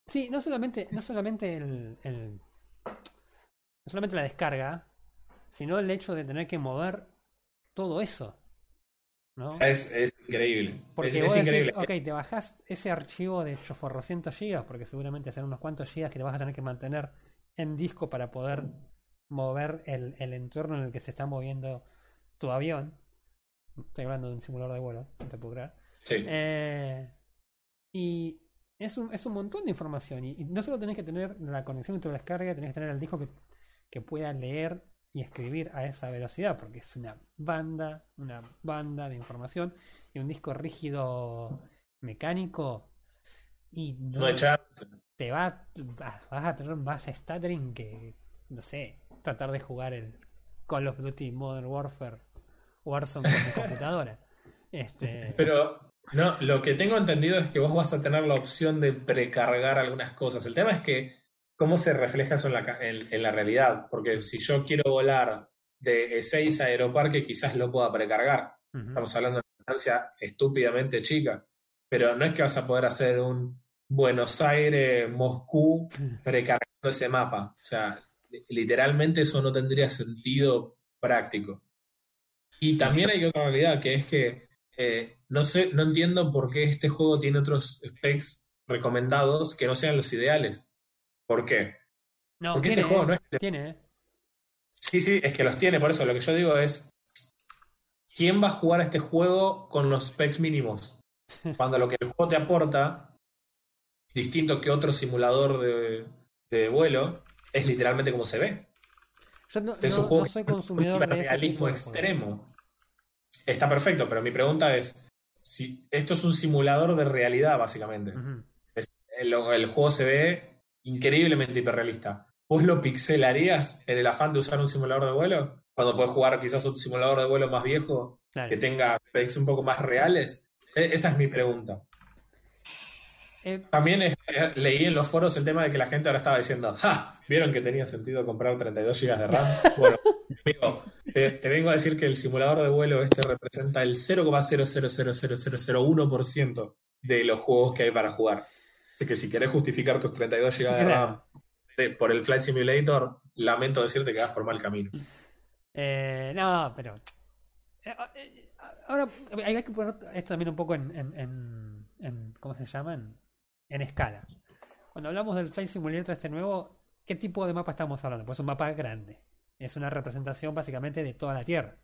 Sí, no solamente, no solamente el no solamente la descarga, sino el hecho de tener que mover todo eso. ¿no? Es, increíble. Porque es, vos increíble. ok, te bajás ese archivo de 400 gigas, porque seguramente serán unos cuantos gigas que te vas a tener que mantener en disco para poder mover el, el entorno en el que se está moviendo tu avión. Estoy hablando de un simulador de vuelo, no te puedo creer. Sí. Eh, y es un, es un montón de información. Y, no solo tenés que tener la conexión de tu descarga, tenés que tener el disco que que pueda leer y escribir a esa velocidad, porque es una banda, una banda de información y un disco rígido mecánico y no, te va vas a tener un base stuttering que no sé, tratar de jugar el Call of Duty Modern Warfare Warzone con mi computadora. Este... Pero no, lo que tengo entendido es que vos vas a tener la opción de precargar algunas cosas. El tema es que cómo se refleja eso en la, en, la realidad. Porque si yo quiero volar de E6 a Aeroparque, quizás lo pueda precargar. Estamos hablando de una distancia estúpidamente chica. Pero no es que vas a poder hacer un Buenos Aires, Moscú, precargando ese mapa. O sea, literalmente eso no tendría sentido práctico. Y también hay otra realidad, que es que eh, no sé, no entiendo por qué este juego tiene otros specs recomendados que no sean los ideales. ¿Por qué? No, Porque tiene, este juego no eh, es- tiene, eh. Sí, sí, es que los tiene, por eso lo que yo digo es, ¿quién va a jugar a este juego con los specs mínimos? Cuando lo que el juego te aporta, distinto que otro simulador de, de vuelo, es literalmente como se ve. Yo no, Es no- un juego no soy con consumidor de realismo extremo. Está perfecto, pero mi pregunta es, si esto es un simulador de realidad, básicamente. El, el juego se ve increíblemente hiperrealista. ¿Vos lo pixelarías en el afán de usar un simulador de vuelo? Cuando podés jugar quizás un simulador de vuelo más viejo Claro. que tenga specs un poco más reales. E- esa es mi pregunta. Eh, También eh, leí en los foros el tema de que la gente ahora estaba diciendo, ¡ja! ¿Vieron que tenía sentido comprar 32 GB de RAM? Bueno, amigo, te, te vengo a decir que el simulador de vuelo este representa el 0,0000001% de los juegos que hay para jugar. Así que si querés justificar tus 32 GB de RAM por el Flight Simulator, lamento decirte que vas por mal camino. Eh, no, pero. eh, eh, ahora hay que poner esto también un poco en. en, en- en- ¿Cómo se llama? En escala. Cuando hablamos del Flight Simulator este nuevo, ¿qué tipo de mapa estamos hablando? Pues un mapa grande. Es una representación básicamente de toda la Tierra.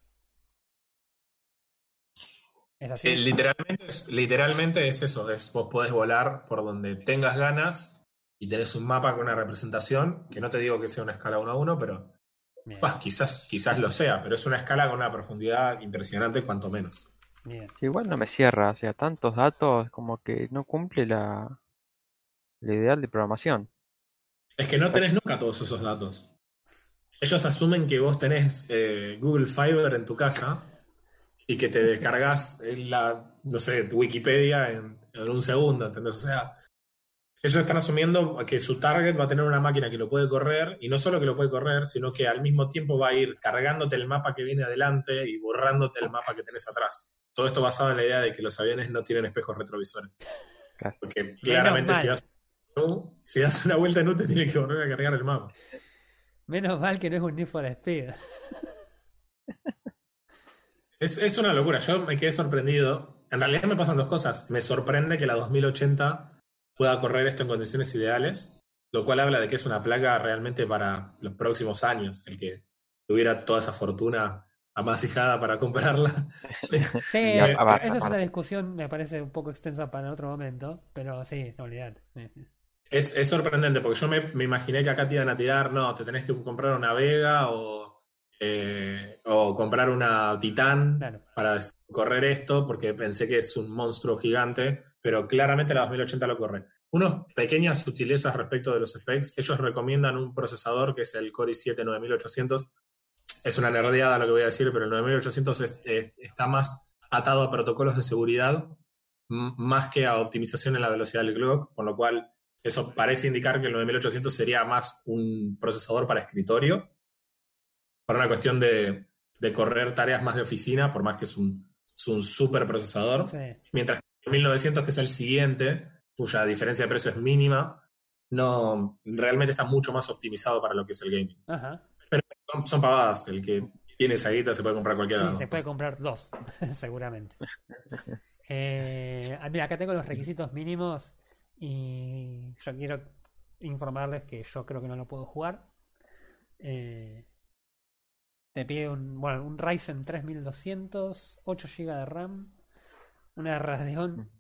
¿Es así? Eh, literalmente, es, literalmente es eso, es, vos podés volar por donde tengas ganas y tenés un mapa con una representación, que no te digo que sea una escala 1 a 1, pero quizás, quizás lo sea, pero es una escala con una profundidad impresionante cuanto menos. bien. Igual no me cierra, o sea, tantos datos como que no cumple la, la ideal de programación. Es que no tenés nunca todos esos datos. Ellos asumen que vos tenés eh, Google Fiber en tu casa y que te descargas en la, no sé, tu Wikipedia en, en un segundo, ¿entendés? O sea, ellos están asumiendo que su target va a tener una máquina que lo puede correr y no solo que lo puede correr, sino que al mismo tiempo va a ir cargándote el mapa que viene adelante y borrándote el mapa que tenés atrás. Todo esto basado en la idea de que los aviones no tienen espejos retrovisores. Claro. Porque claramente si das, si das una vuelta en U te tiene que volver a cargar el mapa. Menos mal que no es un Need for Speed. Es, es una locura, yo me quedé sorprendido. En realidad me pasan dos cosas. Me sorprende que la 2080 pueda correr esto en condiciones ideales, lo cual habla de que es una placa realmente para los próximos años, el que tuviera toda esa fortuna amasijada para comprarla. Sí, esa es una discusión, me parece un poco extensa para otro momento, pero sí, no olvidate. Es, es sorprendente, porque yo me, me imaginé que acá te iban a tirar, no, te tenés que comprar una Vega o, eh, o comprar una Titán Claro. para correr esto, porque pensé que es un monstruo gigante, pero claramente la 2080 lo corre. Unas pequeñas sutilezas respecto de los specs, ellos recomiendan un procesador que es el Core i7 9800. Es una nerdeada lo que voy a decir, pero el 9800 es- es- está más atado a protocolos de seguridad más que a optimización en la velocidad del clock, con lo cual eso parece indicar que el 9800 sería más un procesador para escritorio, para una cuestión de, de correr tareas más de oficina, por más que es un, es un super procesador. Sí. Mientras que el 1900, que es el siguiente, cuya diferencia de precio es mínima, no realmente está mucho más optimizado para lo que es el gaming. Ajá. Son, son pavadas, el que tiene esa guita se puede comprar cualquiera. Sí, se puede comprar dos, seguramente. Eh, ah, mira, acá tengo los requisitos mínimos y yo quiero informarles que yo creo que no lo puedo jugar. Eh, te pide un, bueno, un Ryzen 3200, 8 GB de RAM, una Radeon,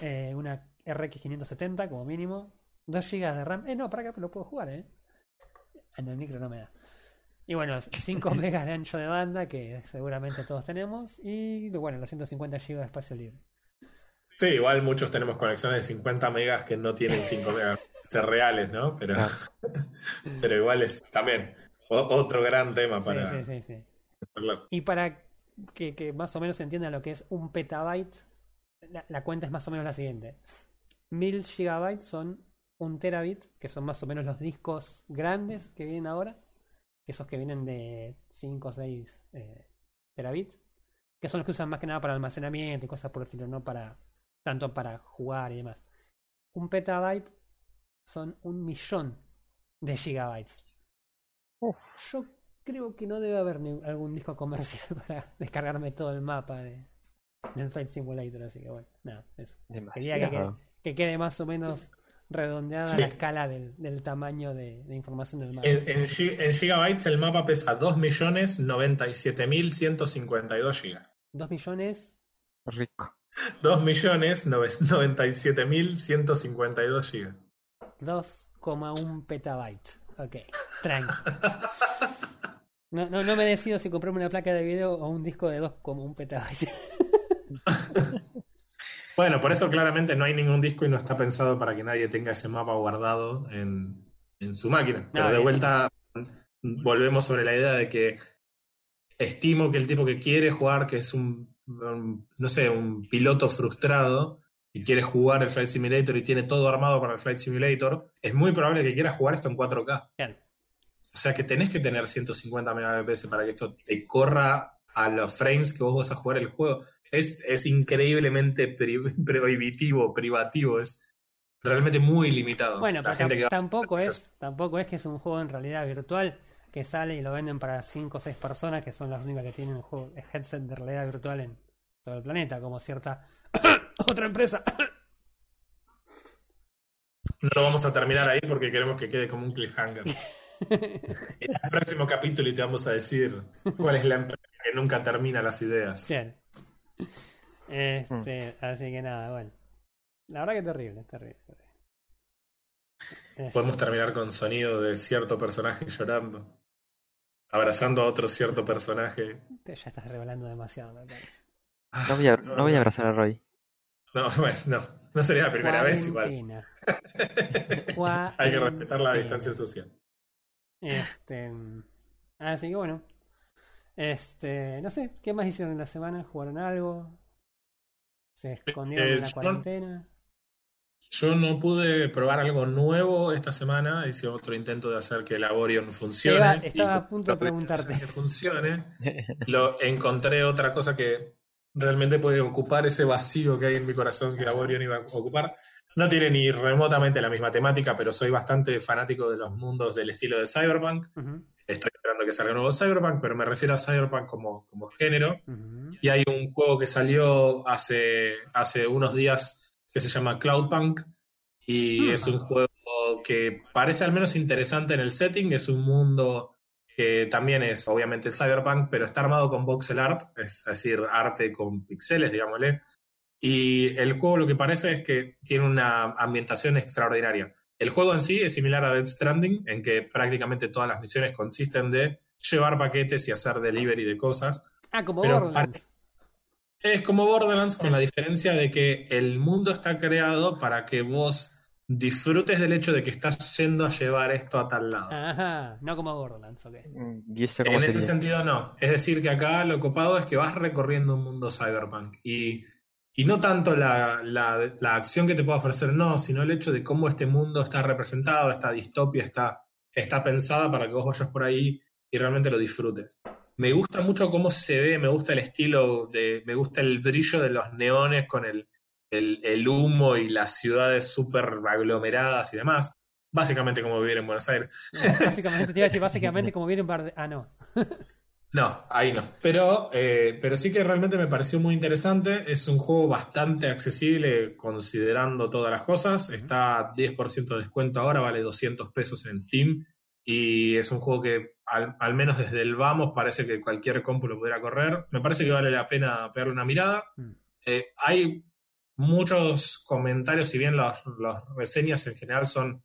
eh, una RX 570 como mínimo, 2 GB de RAM. Eh, no, para acá lo puedo jugar, eh. En el micro no me da. Y bueno, 5 megas de ancho de banda, que seguramente todos tenemos. Y bueno, los 150 GB de espacio libre. Sí, igual muchos tenemos conexiones de 50 megas que no tienen 5 megas ser reales, ¿no? Pero, pero igual es también otro gran tema para Sí, sí, sí. Y para que, que más o menos se entienda lo que es un petabyte, la, la cuenta es más o menos la siguiente. 1000 gigabytes son un terabit, que son más o menos los discos grandes que vienen ahora, que esos que vienen de 5 o 6 eh, terabits, que son los que usan más que nada para almacenamiento y cosas por el estilo, no para tanto para jugar y demás. Un petabyte son un millón de gigabytes. Yo creo que no debe haber ni- algún disco comercial para descargarme todo el mapa de, del Flight Simulator, así que bueno, nada, eso. Quería que que quede más o menos redondeada Sí. la escala del, del tamaño de, de información del mapa. En, en gi- en gigabytes el mapa pesa 2.097.152 gigas. Dos millones. Rico. 2.097.152 gigas. 2,1 petabyte. Ok, tranqui. No, no, no me decido si comprarme una placa de video o un disco de 2,1 petabyte. Bueno, por eso claramente no hay ningún disco y no está pensado para que nadie tenga ese mapa guardado en, en su máquina. Pero de bien. vuelta volvemos sobre la idea de que estimo que el tipo que quiere jugar, que es un, no sé, un piloto frustrado y quiere jugar el Flight Simulator y tiene todo armado para el Flight Simulator, es muy probable que quiera jugar esto en 4K. Claro. O sea que tenés que tener 150 Mbps para que esto te corra a los frames que vos vas a jugar el juego. Es, es increíblemente pri- prohibitivo, privativo, es realmente muy limitado. Bueno, pero gente que tampoco es, tampoco es que es un juego en realidad virtual que sale y lo venden para 5 o 6 personas que son las únicas que tienen un juego headset de realidad virtual en todo el planeta, como cierta otra empresa. No lo vamos a terminar ahí porque queremos que quede como un cliffhanger. En el próximo capítulo y te vamos a decir cuál es la empresa que nunca termina las ideas. Claro. Este, así que nada, bueno. La verdad que es terrible, es terrible. terrible. Podemos terminar con sonido de cierto personaje llorando, abrazando a otro cierto personaje. te- ya estás revelando demasiado, me parece. No voy a, no voy a abrazar a Roy. No, bueno, no, no sería la primera vez igual. Cuarentena. Hay que respetar la distancia social. Este, así que bueno. Este, no sé, ¿qué más hicieron en la semana? ¿Jugaron algo? ¿Se escondieron Eh, en la yo- cuarentena? Yo no pude probar algo nuevo esta semana, hice otro intento de hacer que el Aborion funcione. Estaba a punto de preguntarte. Que funcione. Lo encontré otra cosa que realmente puede ocupar ese vacío que hay en mi corazón que Aborion iba a ocupar. No tiene ni remotamente la misma temática, pero soy bastante fanático de los mundos del estilo de Cyberpunk. Estoy esperando que salga un nuevo Cyberpunk, pero me refiero a Cyberpunk como, como género. Y hay un juego que salió hace, hace unos días que se llama Cloudpunk. Y Hmm. es un juego que parece al menos interesante en el setting. Es un mundo que también es obviamente Cyberpunk, pero está armado con voxel art, es decir, arte con pixeles, digámosle. Y el juego lo que parece es que tiene una ambientación extraordinaria. El juego en sí es similar a Dead Stranding, en que prácticamente todas las misiones consisten de llevar paquetes y hacer delivery de cosas. Ah, como Pero. Es como Borderlands con la diferencia de que el mundo está creado para que vos disfrutes del hecho de que estás yendo a llevar esto a tal lado. Ajá, no como Borderlands, ok. ¿Y eso cómo En ese sería? sentido no. Es decir, que acá lo copado es que vas recorriendo un mundo cyberpunk y, y no tanto la, la- la acción que te pueda ofrecer, no, sino el hecho de cómo este mundo está representado, esta distopia está, está pensada para que vos vayas por ahí y realmente lo disfrutes. Me gusta mucho cómo se ve, me gusta el estilo, de, me gusta el brillo de los neones con el, el, el humo y las ciudades súper aglomeradas y demás. Básicamente como vivir en Buenos Aires. No, básicamente te iba a decir básicamente como un par de... Ah, no. No, ahí no. Pero, eh, pero sí que realmente me pareció muy interesante. Es un juego bastante accesible considerando todas las cosas. Está a 10% de descuento ahora, vale 200 pesos en Steam. Y es un juego que al, al menos desde el vamos parece que cualquier compu lo pudiera correr. Me parece que vale la pena pegarle una mirada. Mm. Eh, hay muchos comentarios, si bien las, las reseñas en general son,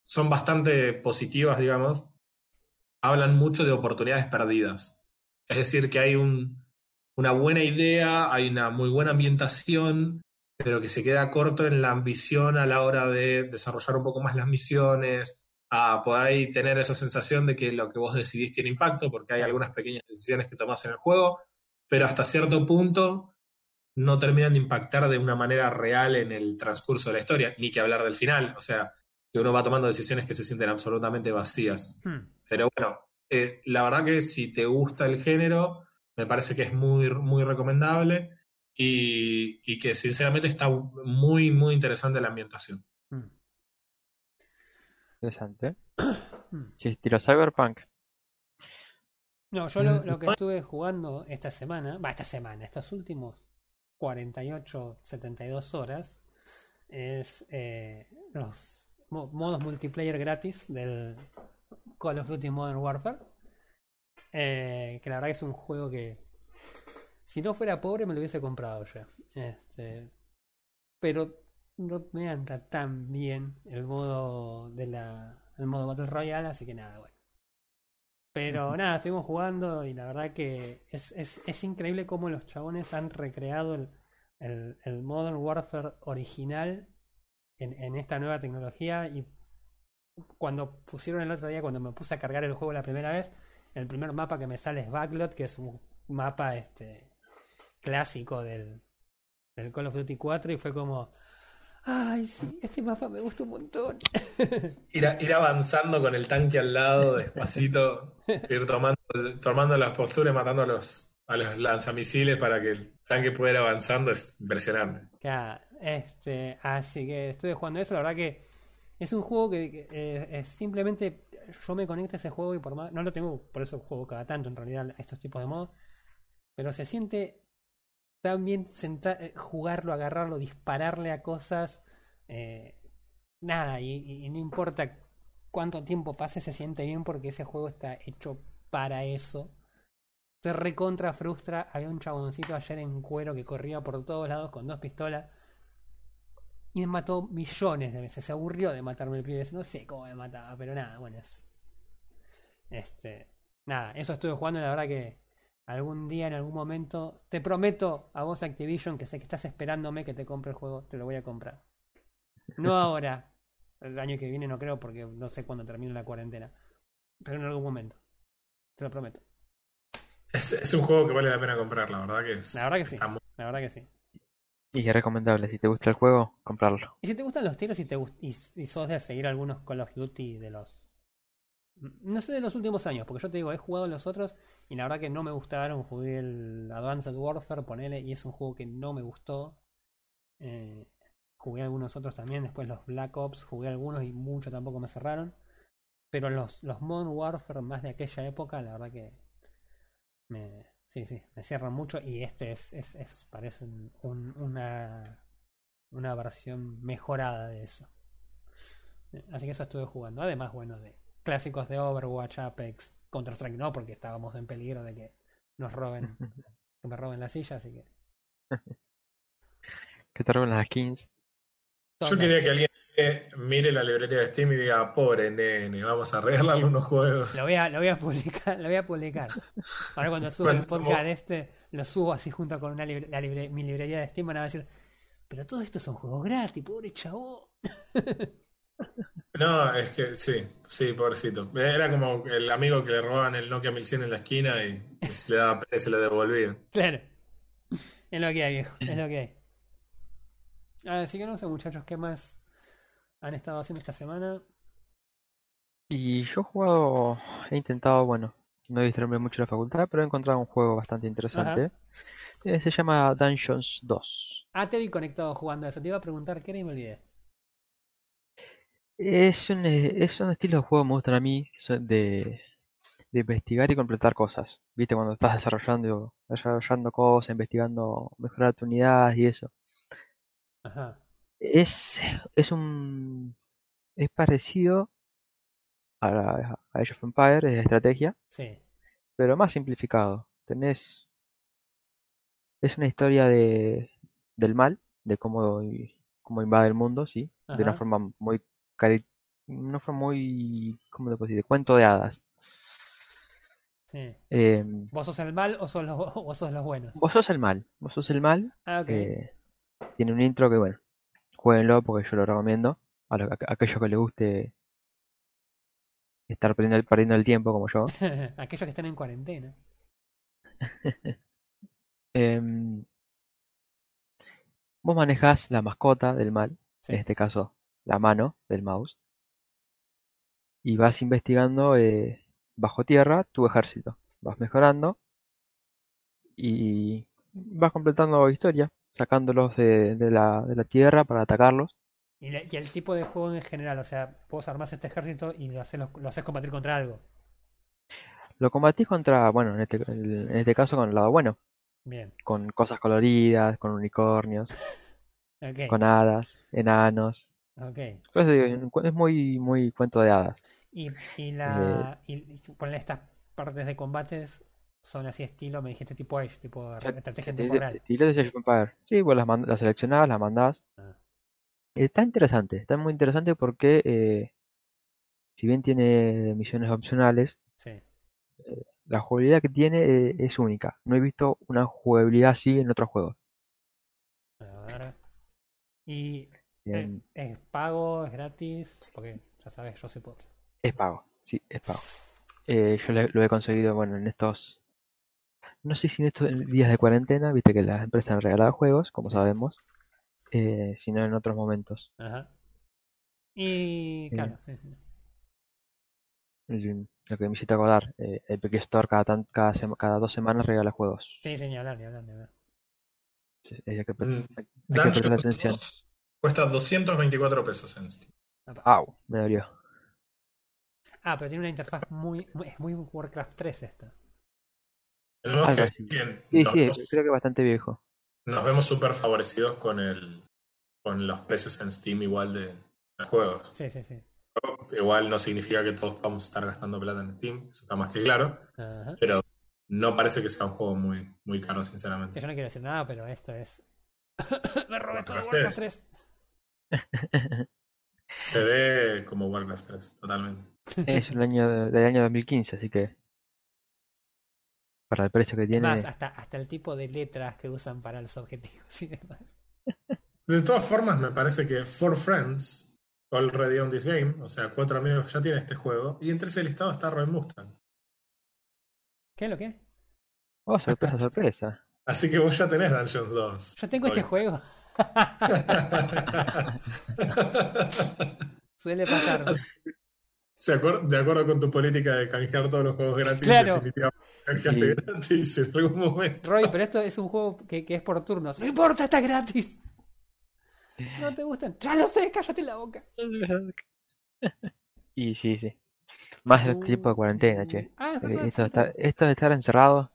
son bastante positivas, digamos, hablan mucho de oportunidades perdidas. Es decir, que hay un, una buena idea, hay una muy buena ambientación, pero que se queda corto en la ambición a la hora de desarrollar un poco más las misiones, a poder ahí tener esa sensación de que lo que vos decidís tiene impacto, porque hay algunas pequeñas decisiones que tomás en el juego, pero hasta cierto punto no terminan de impactar de una manera real en el transcurso de la historia, ni que hablar del final. O sea, que uno va tomando decisiones que se sienten absolutamente vacías. Hmm. Pero bueno, eh, la verdad que si te gusta el género, me parece que es muy, muy recomendable y, y que sinceramente está muy, muy interesante la ambientación. Interesante. Si estilo Cyberpunk. No, yo lo, lo que estuve jugando esta semana, va, esta semana, estos últimos 48, 72 horas, es eh, los mo- modos multiplayer gratis del Call of Duty Modern Warfare. Eh, que la verdad que es un juego que, si no fuera pobre, me lo hubiese comprado ya. Este, pero no me anda tan bien el modo de la el modo Battle Royale, así que nada, bueno. Pero nada, estuvimos jugando y la verdad que es, es, es increíble cómo los chabones han recreado el, el, el Modern Warfare original en, en esta nueva tecnología y cuando pusieron el otro día, cuando me puse a cargar el juego la primera vez, el primer mapa que me sale es Backlot, que es un mapa este clásico del, del Call of Duty 4 y fue como, ay sí, este mapa me gusta un montón. Ir, a- ir avanzando con el tanque al lado, despacito, ir tomando, tomando las posturas, matando a los, a los lanzamisiles para que el tanque pueda ir avanzando, es impresionante. Claro, este, así que estuve jugando eso, la verdad que es un juego que, que, eh, es simplemente yo me conecto a ese juego y por más, no lo tengo, por eso juego cada tanto en realidad a estos tipos de modos, pero se siente tan bien senta- eh, jugarlo, agarrarlo, dispararle a cosas, eh, nada, y, no importa cuánto tiempo pase, se siente bien porque ese juego está hecho para eso. Se recontra frustra. Había un chaboncito ayer en cuero que corría por todos lados con dos pistolas. Y me mató millones de veces. Se aburrió de matarme el pibe. No sé cómo me mataba, pero nada, bueno. es- Este. Nada, eso estuve jugando. La verdad que algún día, en algún momento. Te prometo a vos, Activision, que sé que estás esperándome que te compre el juego. Te lo voy a comprar. No ahora. El año que viene no creo porque no sé cuándo termine la cuarentena. Pero en algún momento. Te lo prometo. Es, es un juego que vale la pena comprar, la verdad que es. La verdad que sí. muy- La verdad que sí. Y es recomendable, si te gusta el juego, comprarlo. Y si te gustan los tiros y, te gust- y, y sos de seguir algunos Call of Duty de los... No sé de los últimos años, porque yo te digo, he jugado los otros y la verdad que no me gustaron. Jugué el Advanced Warfare, ponele, y es un juego que no me gustó. Eh, jugué algunos otros también, después los Black Ops, jugué algunos y mucho tampoco me cerraron. Pero los, los Modern Warfare más de aquella época, la verdad que me, sí, sí, me cierran mucho y este es, es, parece un- un- una, una versión mejorada de eso. Eh, Así que eso estuve jugando. Además, bueno, de clásicos de Overwatch, Apex, Counter-Strike no, porque estábamos en peligro de que nos roben, que me roben la silla, así que... Que te roben las skins. Yo quería que alguien eh, mire la librería de Steam y diga, pobre nene, vamos a regalarle unos juegos. Lo voy a, lo voy a publicar, lo voy a publicar. Ahora cuando suba el podcast este, lo subo así junto con una libre- la libre- mi librería de Steam, van a decir, pero todo esto son juegos gratis, pobre chabón. No, es que sí, sí, pobrecito. Era como el amigo que le robaban el Nokia 1100 en la esquina y le daba pena y se lo devolvían. Claro. Es lo que hay, viejo. Es lo que hay. Así que no sé, muchachos, ¿qué más han estado haciendo esta semana? Y yo he jugado, he intentado, bueno, no distraerme mucho en la facultad, pero he encontrado un juego bastante interesante. Eh, se llama Dungeons 2. Ah, te vi conectado jugando a eso. Te iba a preguntar qué era y me olvidé. Es un, eh, es un estilo de juego que me gustan a mí, de, de investigar y completar cosas. ¿Viste? Cuando estás desarrollando, desarrollando cosas, investigando, mejorar tu unidad y eso. Ajá. Es, es un, es parecido a, la- a Age of Empires, es de estrategia, Sí. pero más simplificado. Tenés, es una historia de, del mal, de cómo, cómo invade el mundo, sí, de una forma muy, una forma muy, ¿cómo te puedo decir? De cuento de hadas. Sí. Em, ¿Vos sos el mal o sos los, o sos los buenos? vos sos el mal, vos sos el mal. Ah, eh, tiene un intro que, bueno, jueguenlo porque yo lo recomiendo. A, lo- a aquellos que les guste estar perdiendo el, perdiendo el tiempo como yo. Aquellos que están en cuarentena. Em, vos manejás la mascota del mal, Sí. en este caso la mano del mouse, y vas investigando eh, bajo tierra tu ejército. Vas mejorando y vas completando historia, sacándolos de, de la, de la tierra para atacarlos. Y, la- y el tipo de juego en general, o sea, vos armás este ejército y lo haces, lo haces combatir contra algo. Lo combatís contra, bueno, en este, en este caso con el lado bueno, Bien. con cosas coloridas, con unicornios, con hadas, enanos. Ok. Por eso digo, es muy, muy cuento de hadas. Y, Eh, y la. Y, y estas partes de combates son así estilo, me dijiste tipo Age, tipo estrategia en tiempo real. Estilo de Age Empires. Sí, vos las, las seleccionás, las mandás. Ah. Está interesante, está muy interesante porque eh, si bien tiene misiones opcionales, Sí. la jugabilidad que tiene eh, es única. No he visto una jugabilidad así en otros juegos. A ver. Y eh, es pago, es gratis, porque ya sabes, yo soy pobre. Es pago, sí, es pago. Eh, yo le- lo he conseguido, bueno, en estos, no sé si en estos días de cuarentena, viste que las empresas han regalado juegos, como sabemos, eh, sino en otros momentos. Ajá. Y Sí. claro, sí, sí. El- Lo que me hiciste acordar, eh, Epic Store cada, tan- cada, sema- cada dos semanas regala juegos. Sí, sí, ni hablar, ni hablar, ni hablar. Es- hay que, Mm, hay que prestarle Dungeons atención. 2 cuesta 224 pesos en Steam. Au, me dolió. Ah, pero tiene una interfaz muy, muy- es muy Warcraft 3 esta. Tenemos Algo que así. decir que Sí, nos, sí, creo que es bastante viejo. nos vemos súper favorecidos con el con los precios en Steam igual de, de juegos. Sí, sí, sí. Igual no significa que todos vamos a estar gastando plata en Steam, eso está más que claro, Ajá. pero no parece que sea un juego muy, muy caro, sinceramente. Yo no quiero decir nada, pero esto es. Me robé todo Warcraft Warcraft 3. 3. Se ve como Warcraft 3, totalmente. Es un año de- del año 2015, así que para el precio que tiene, más, hasta, hasta el tipo de letras que usan para los objetivos y demás. De todas formas, me parece que Four Friends already on this game, o sea, cuatro amigos ya tienen este juego, y entre ese listado está Red Mustang. ¿Qué es lo que? oh, sorpresa, sorpresa. Así que vos ya tenés Dungeons 2. Yo tengo este juego. Suele pasar. Se acuer- de acuerdo con tu política de canjear todos los juegos gratis, Claro. definitivamente canjeaste Sí. gratis en algún momento. Roy, pero esto es un juego que, que es por turnos. No importa, está gratis. ¿No te gustan? Ya lo sé, cállate la boca. Y sí, sí. Más el tiempo de cuarentena, che. Ah, es Eh, verdad, Esto, de estar, esto de estar encerrado,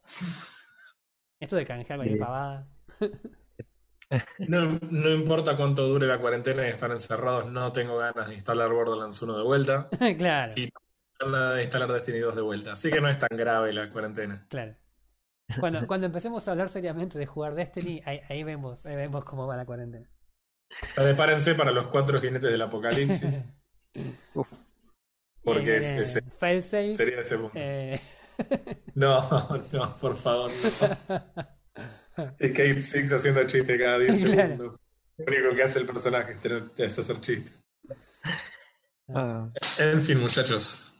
Esto de canjear Sí. pavada. No, no importa cuánto dure la cuarentena y estar encerrados, no tengo ganas de instalar Borderlands 1 de vuelta, claro, Y- ganas de instalar Destiny 2 de vuelta. Así que no es tan grave la cuarentena. claro. Cuando, cuando empecemos a hablar seriamente de jugar Destiny, ahí, ahí vemos, ahí vemos cómo va la cuarentena. Prepárense para los cuatro jinetes del apocalipsis, Uf, porque Bien, es- ese sería ese punto. eh, No, no, por favor, no. Y Kate Six haciendo chiste cada 10 Claro. segundos. Lo único que hace el personaje es hacer chistes. ah, En fin, muchachos.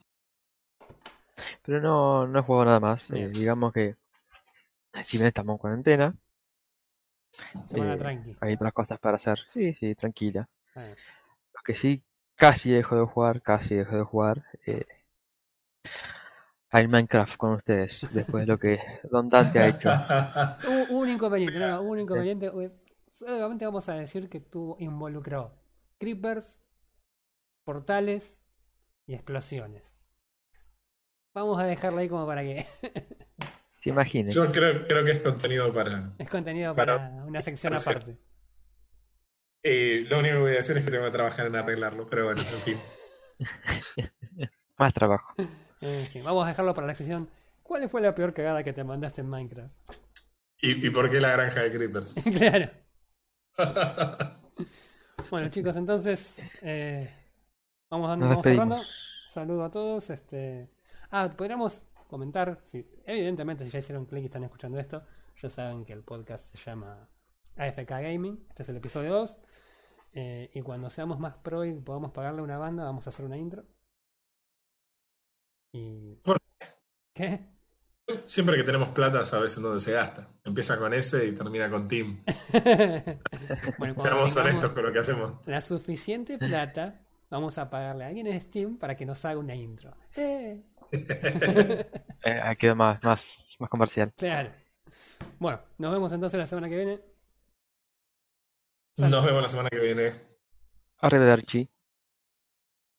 pero no, no he jugado nada más. Eh, digamos que si bien estamos en cuarentena, semana Eh, tranqui. hay otras cosas para hacer. Sí, sí, tranquila. Ah, Lo que sí, casi dejo de jugar, casi dejo de jugar. Eh, al Minecraft con ustedes, después de lo que Don Dante ha hecho. Hubo un inconveniente, no, no, un inconveniente. eh, Solamente vamos a decir que tuvo, involucró creepers, portales y explosiones. Vamos a dejarlo ahí como para que Se imaginen. Yo creo, creo que es contenido para. es contenido Para- para una sección para aparte. Y lo único que voy a decir es que tengo que trabajar en arreglarlo, pero bueno, en fin. Más trabajo. En fin, vamos a dejarlo para la sección. ¿Cuál fue la peor cagada que te mandaste en Minecraft? ¿Y, y por qué la granja de creepers? claro. Bueno, chicos, entonces eh, vamos, dando, vamos cerrando. Saludo a todos. Este... Ah, podríamos comentar, si, evidentemente si ya hicieron clic y están escuchando esto, ya saben que el podcast se llama AFK Gaming. Este es el episodio 2. Eh, y cuando seamos más pro y podamos pagarle a una banda, vamos a hacer una intro. Y... ¿Por ¿Qué? Siempre que tenemos plata, sabes en dónde se gasta. Empieza con S y termina con Team. bueno, Seamos honestos con lo que hacemos. la suficiente plata, vamos a pagarle a alguien en Steam para que nos haga una intro. Eh, Eh, quedó más, más, más comercial. claro. Bueno, nos vemos entonces la semana que viene. Nos vemos la semana que viene. Arrivederci.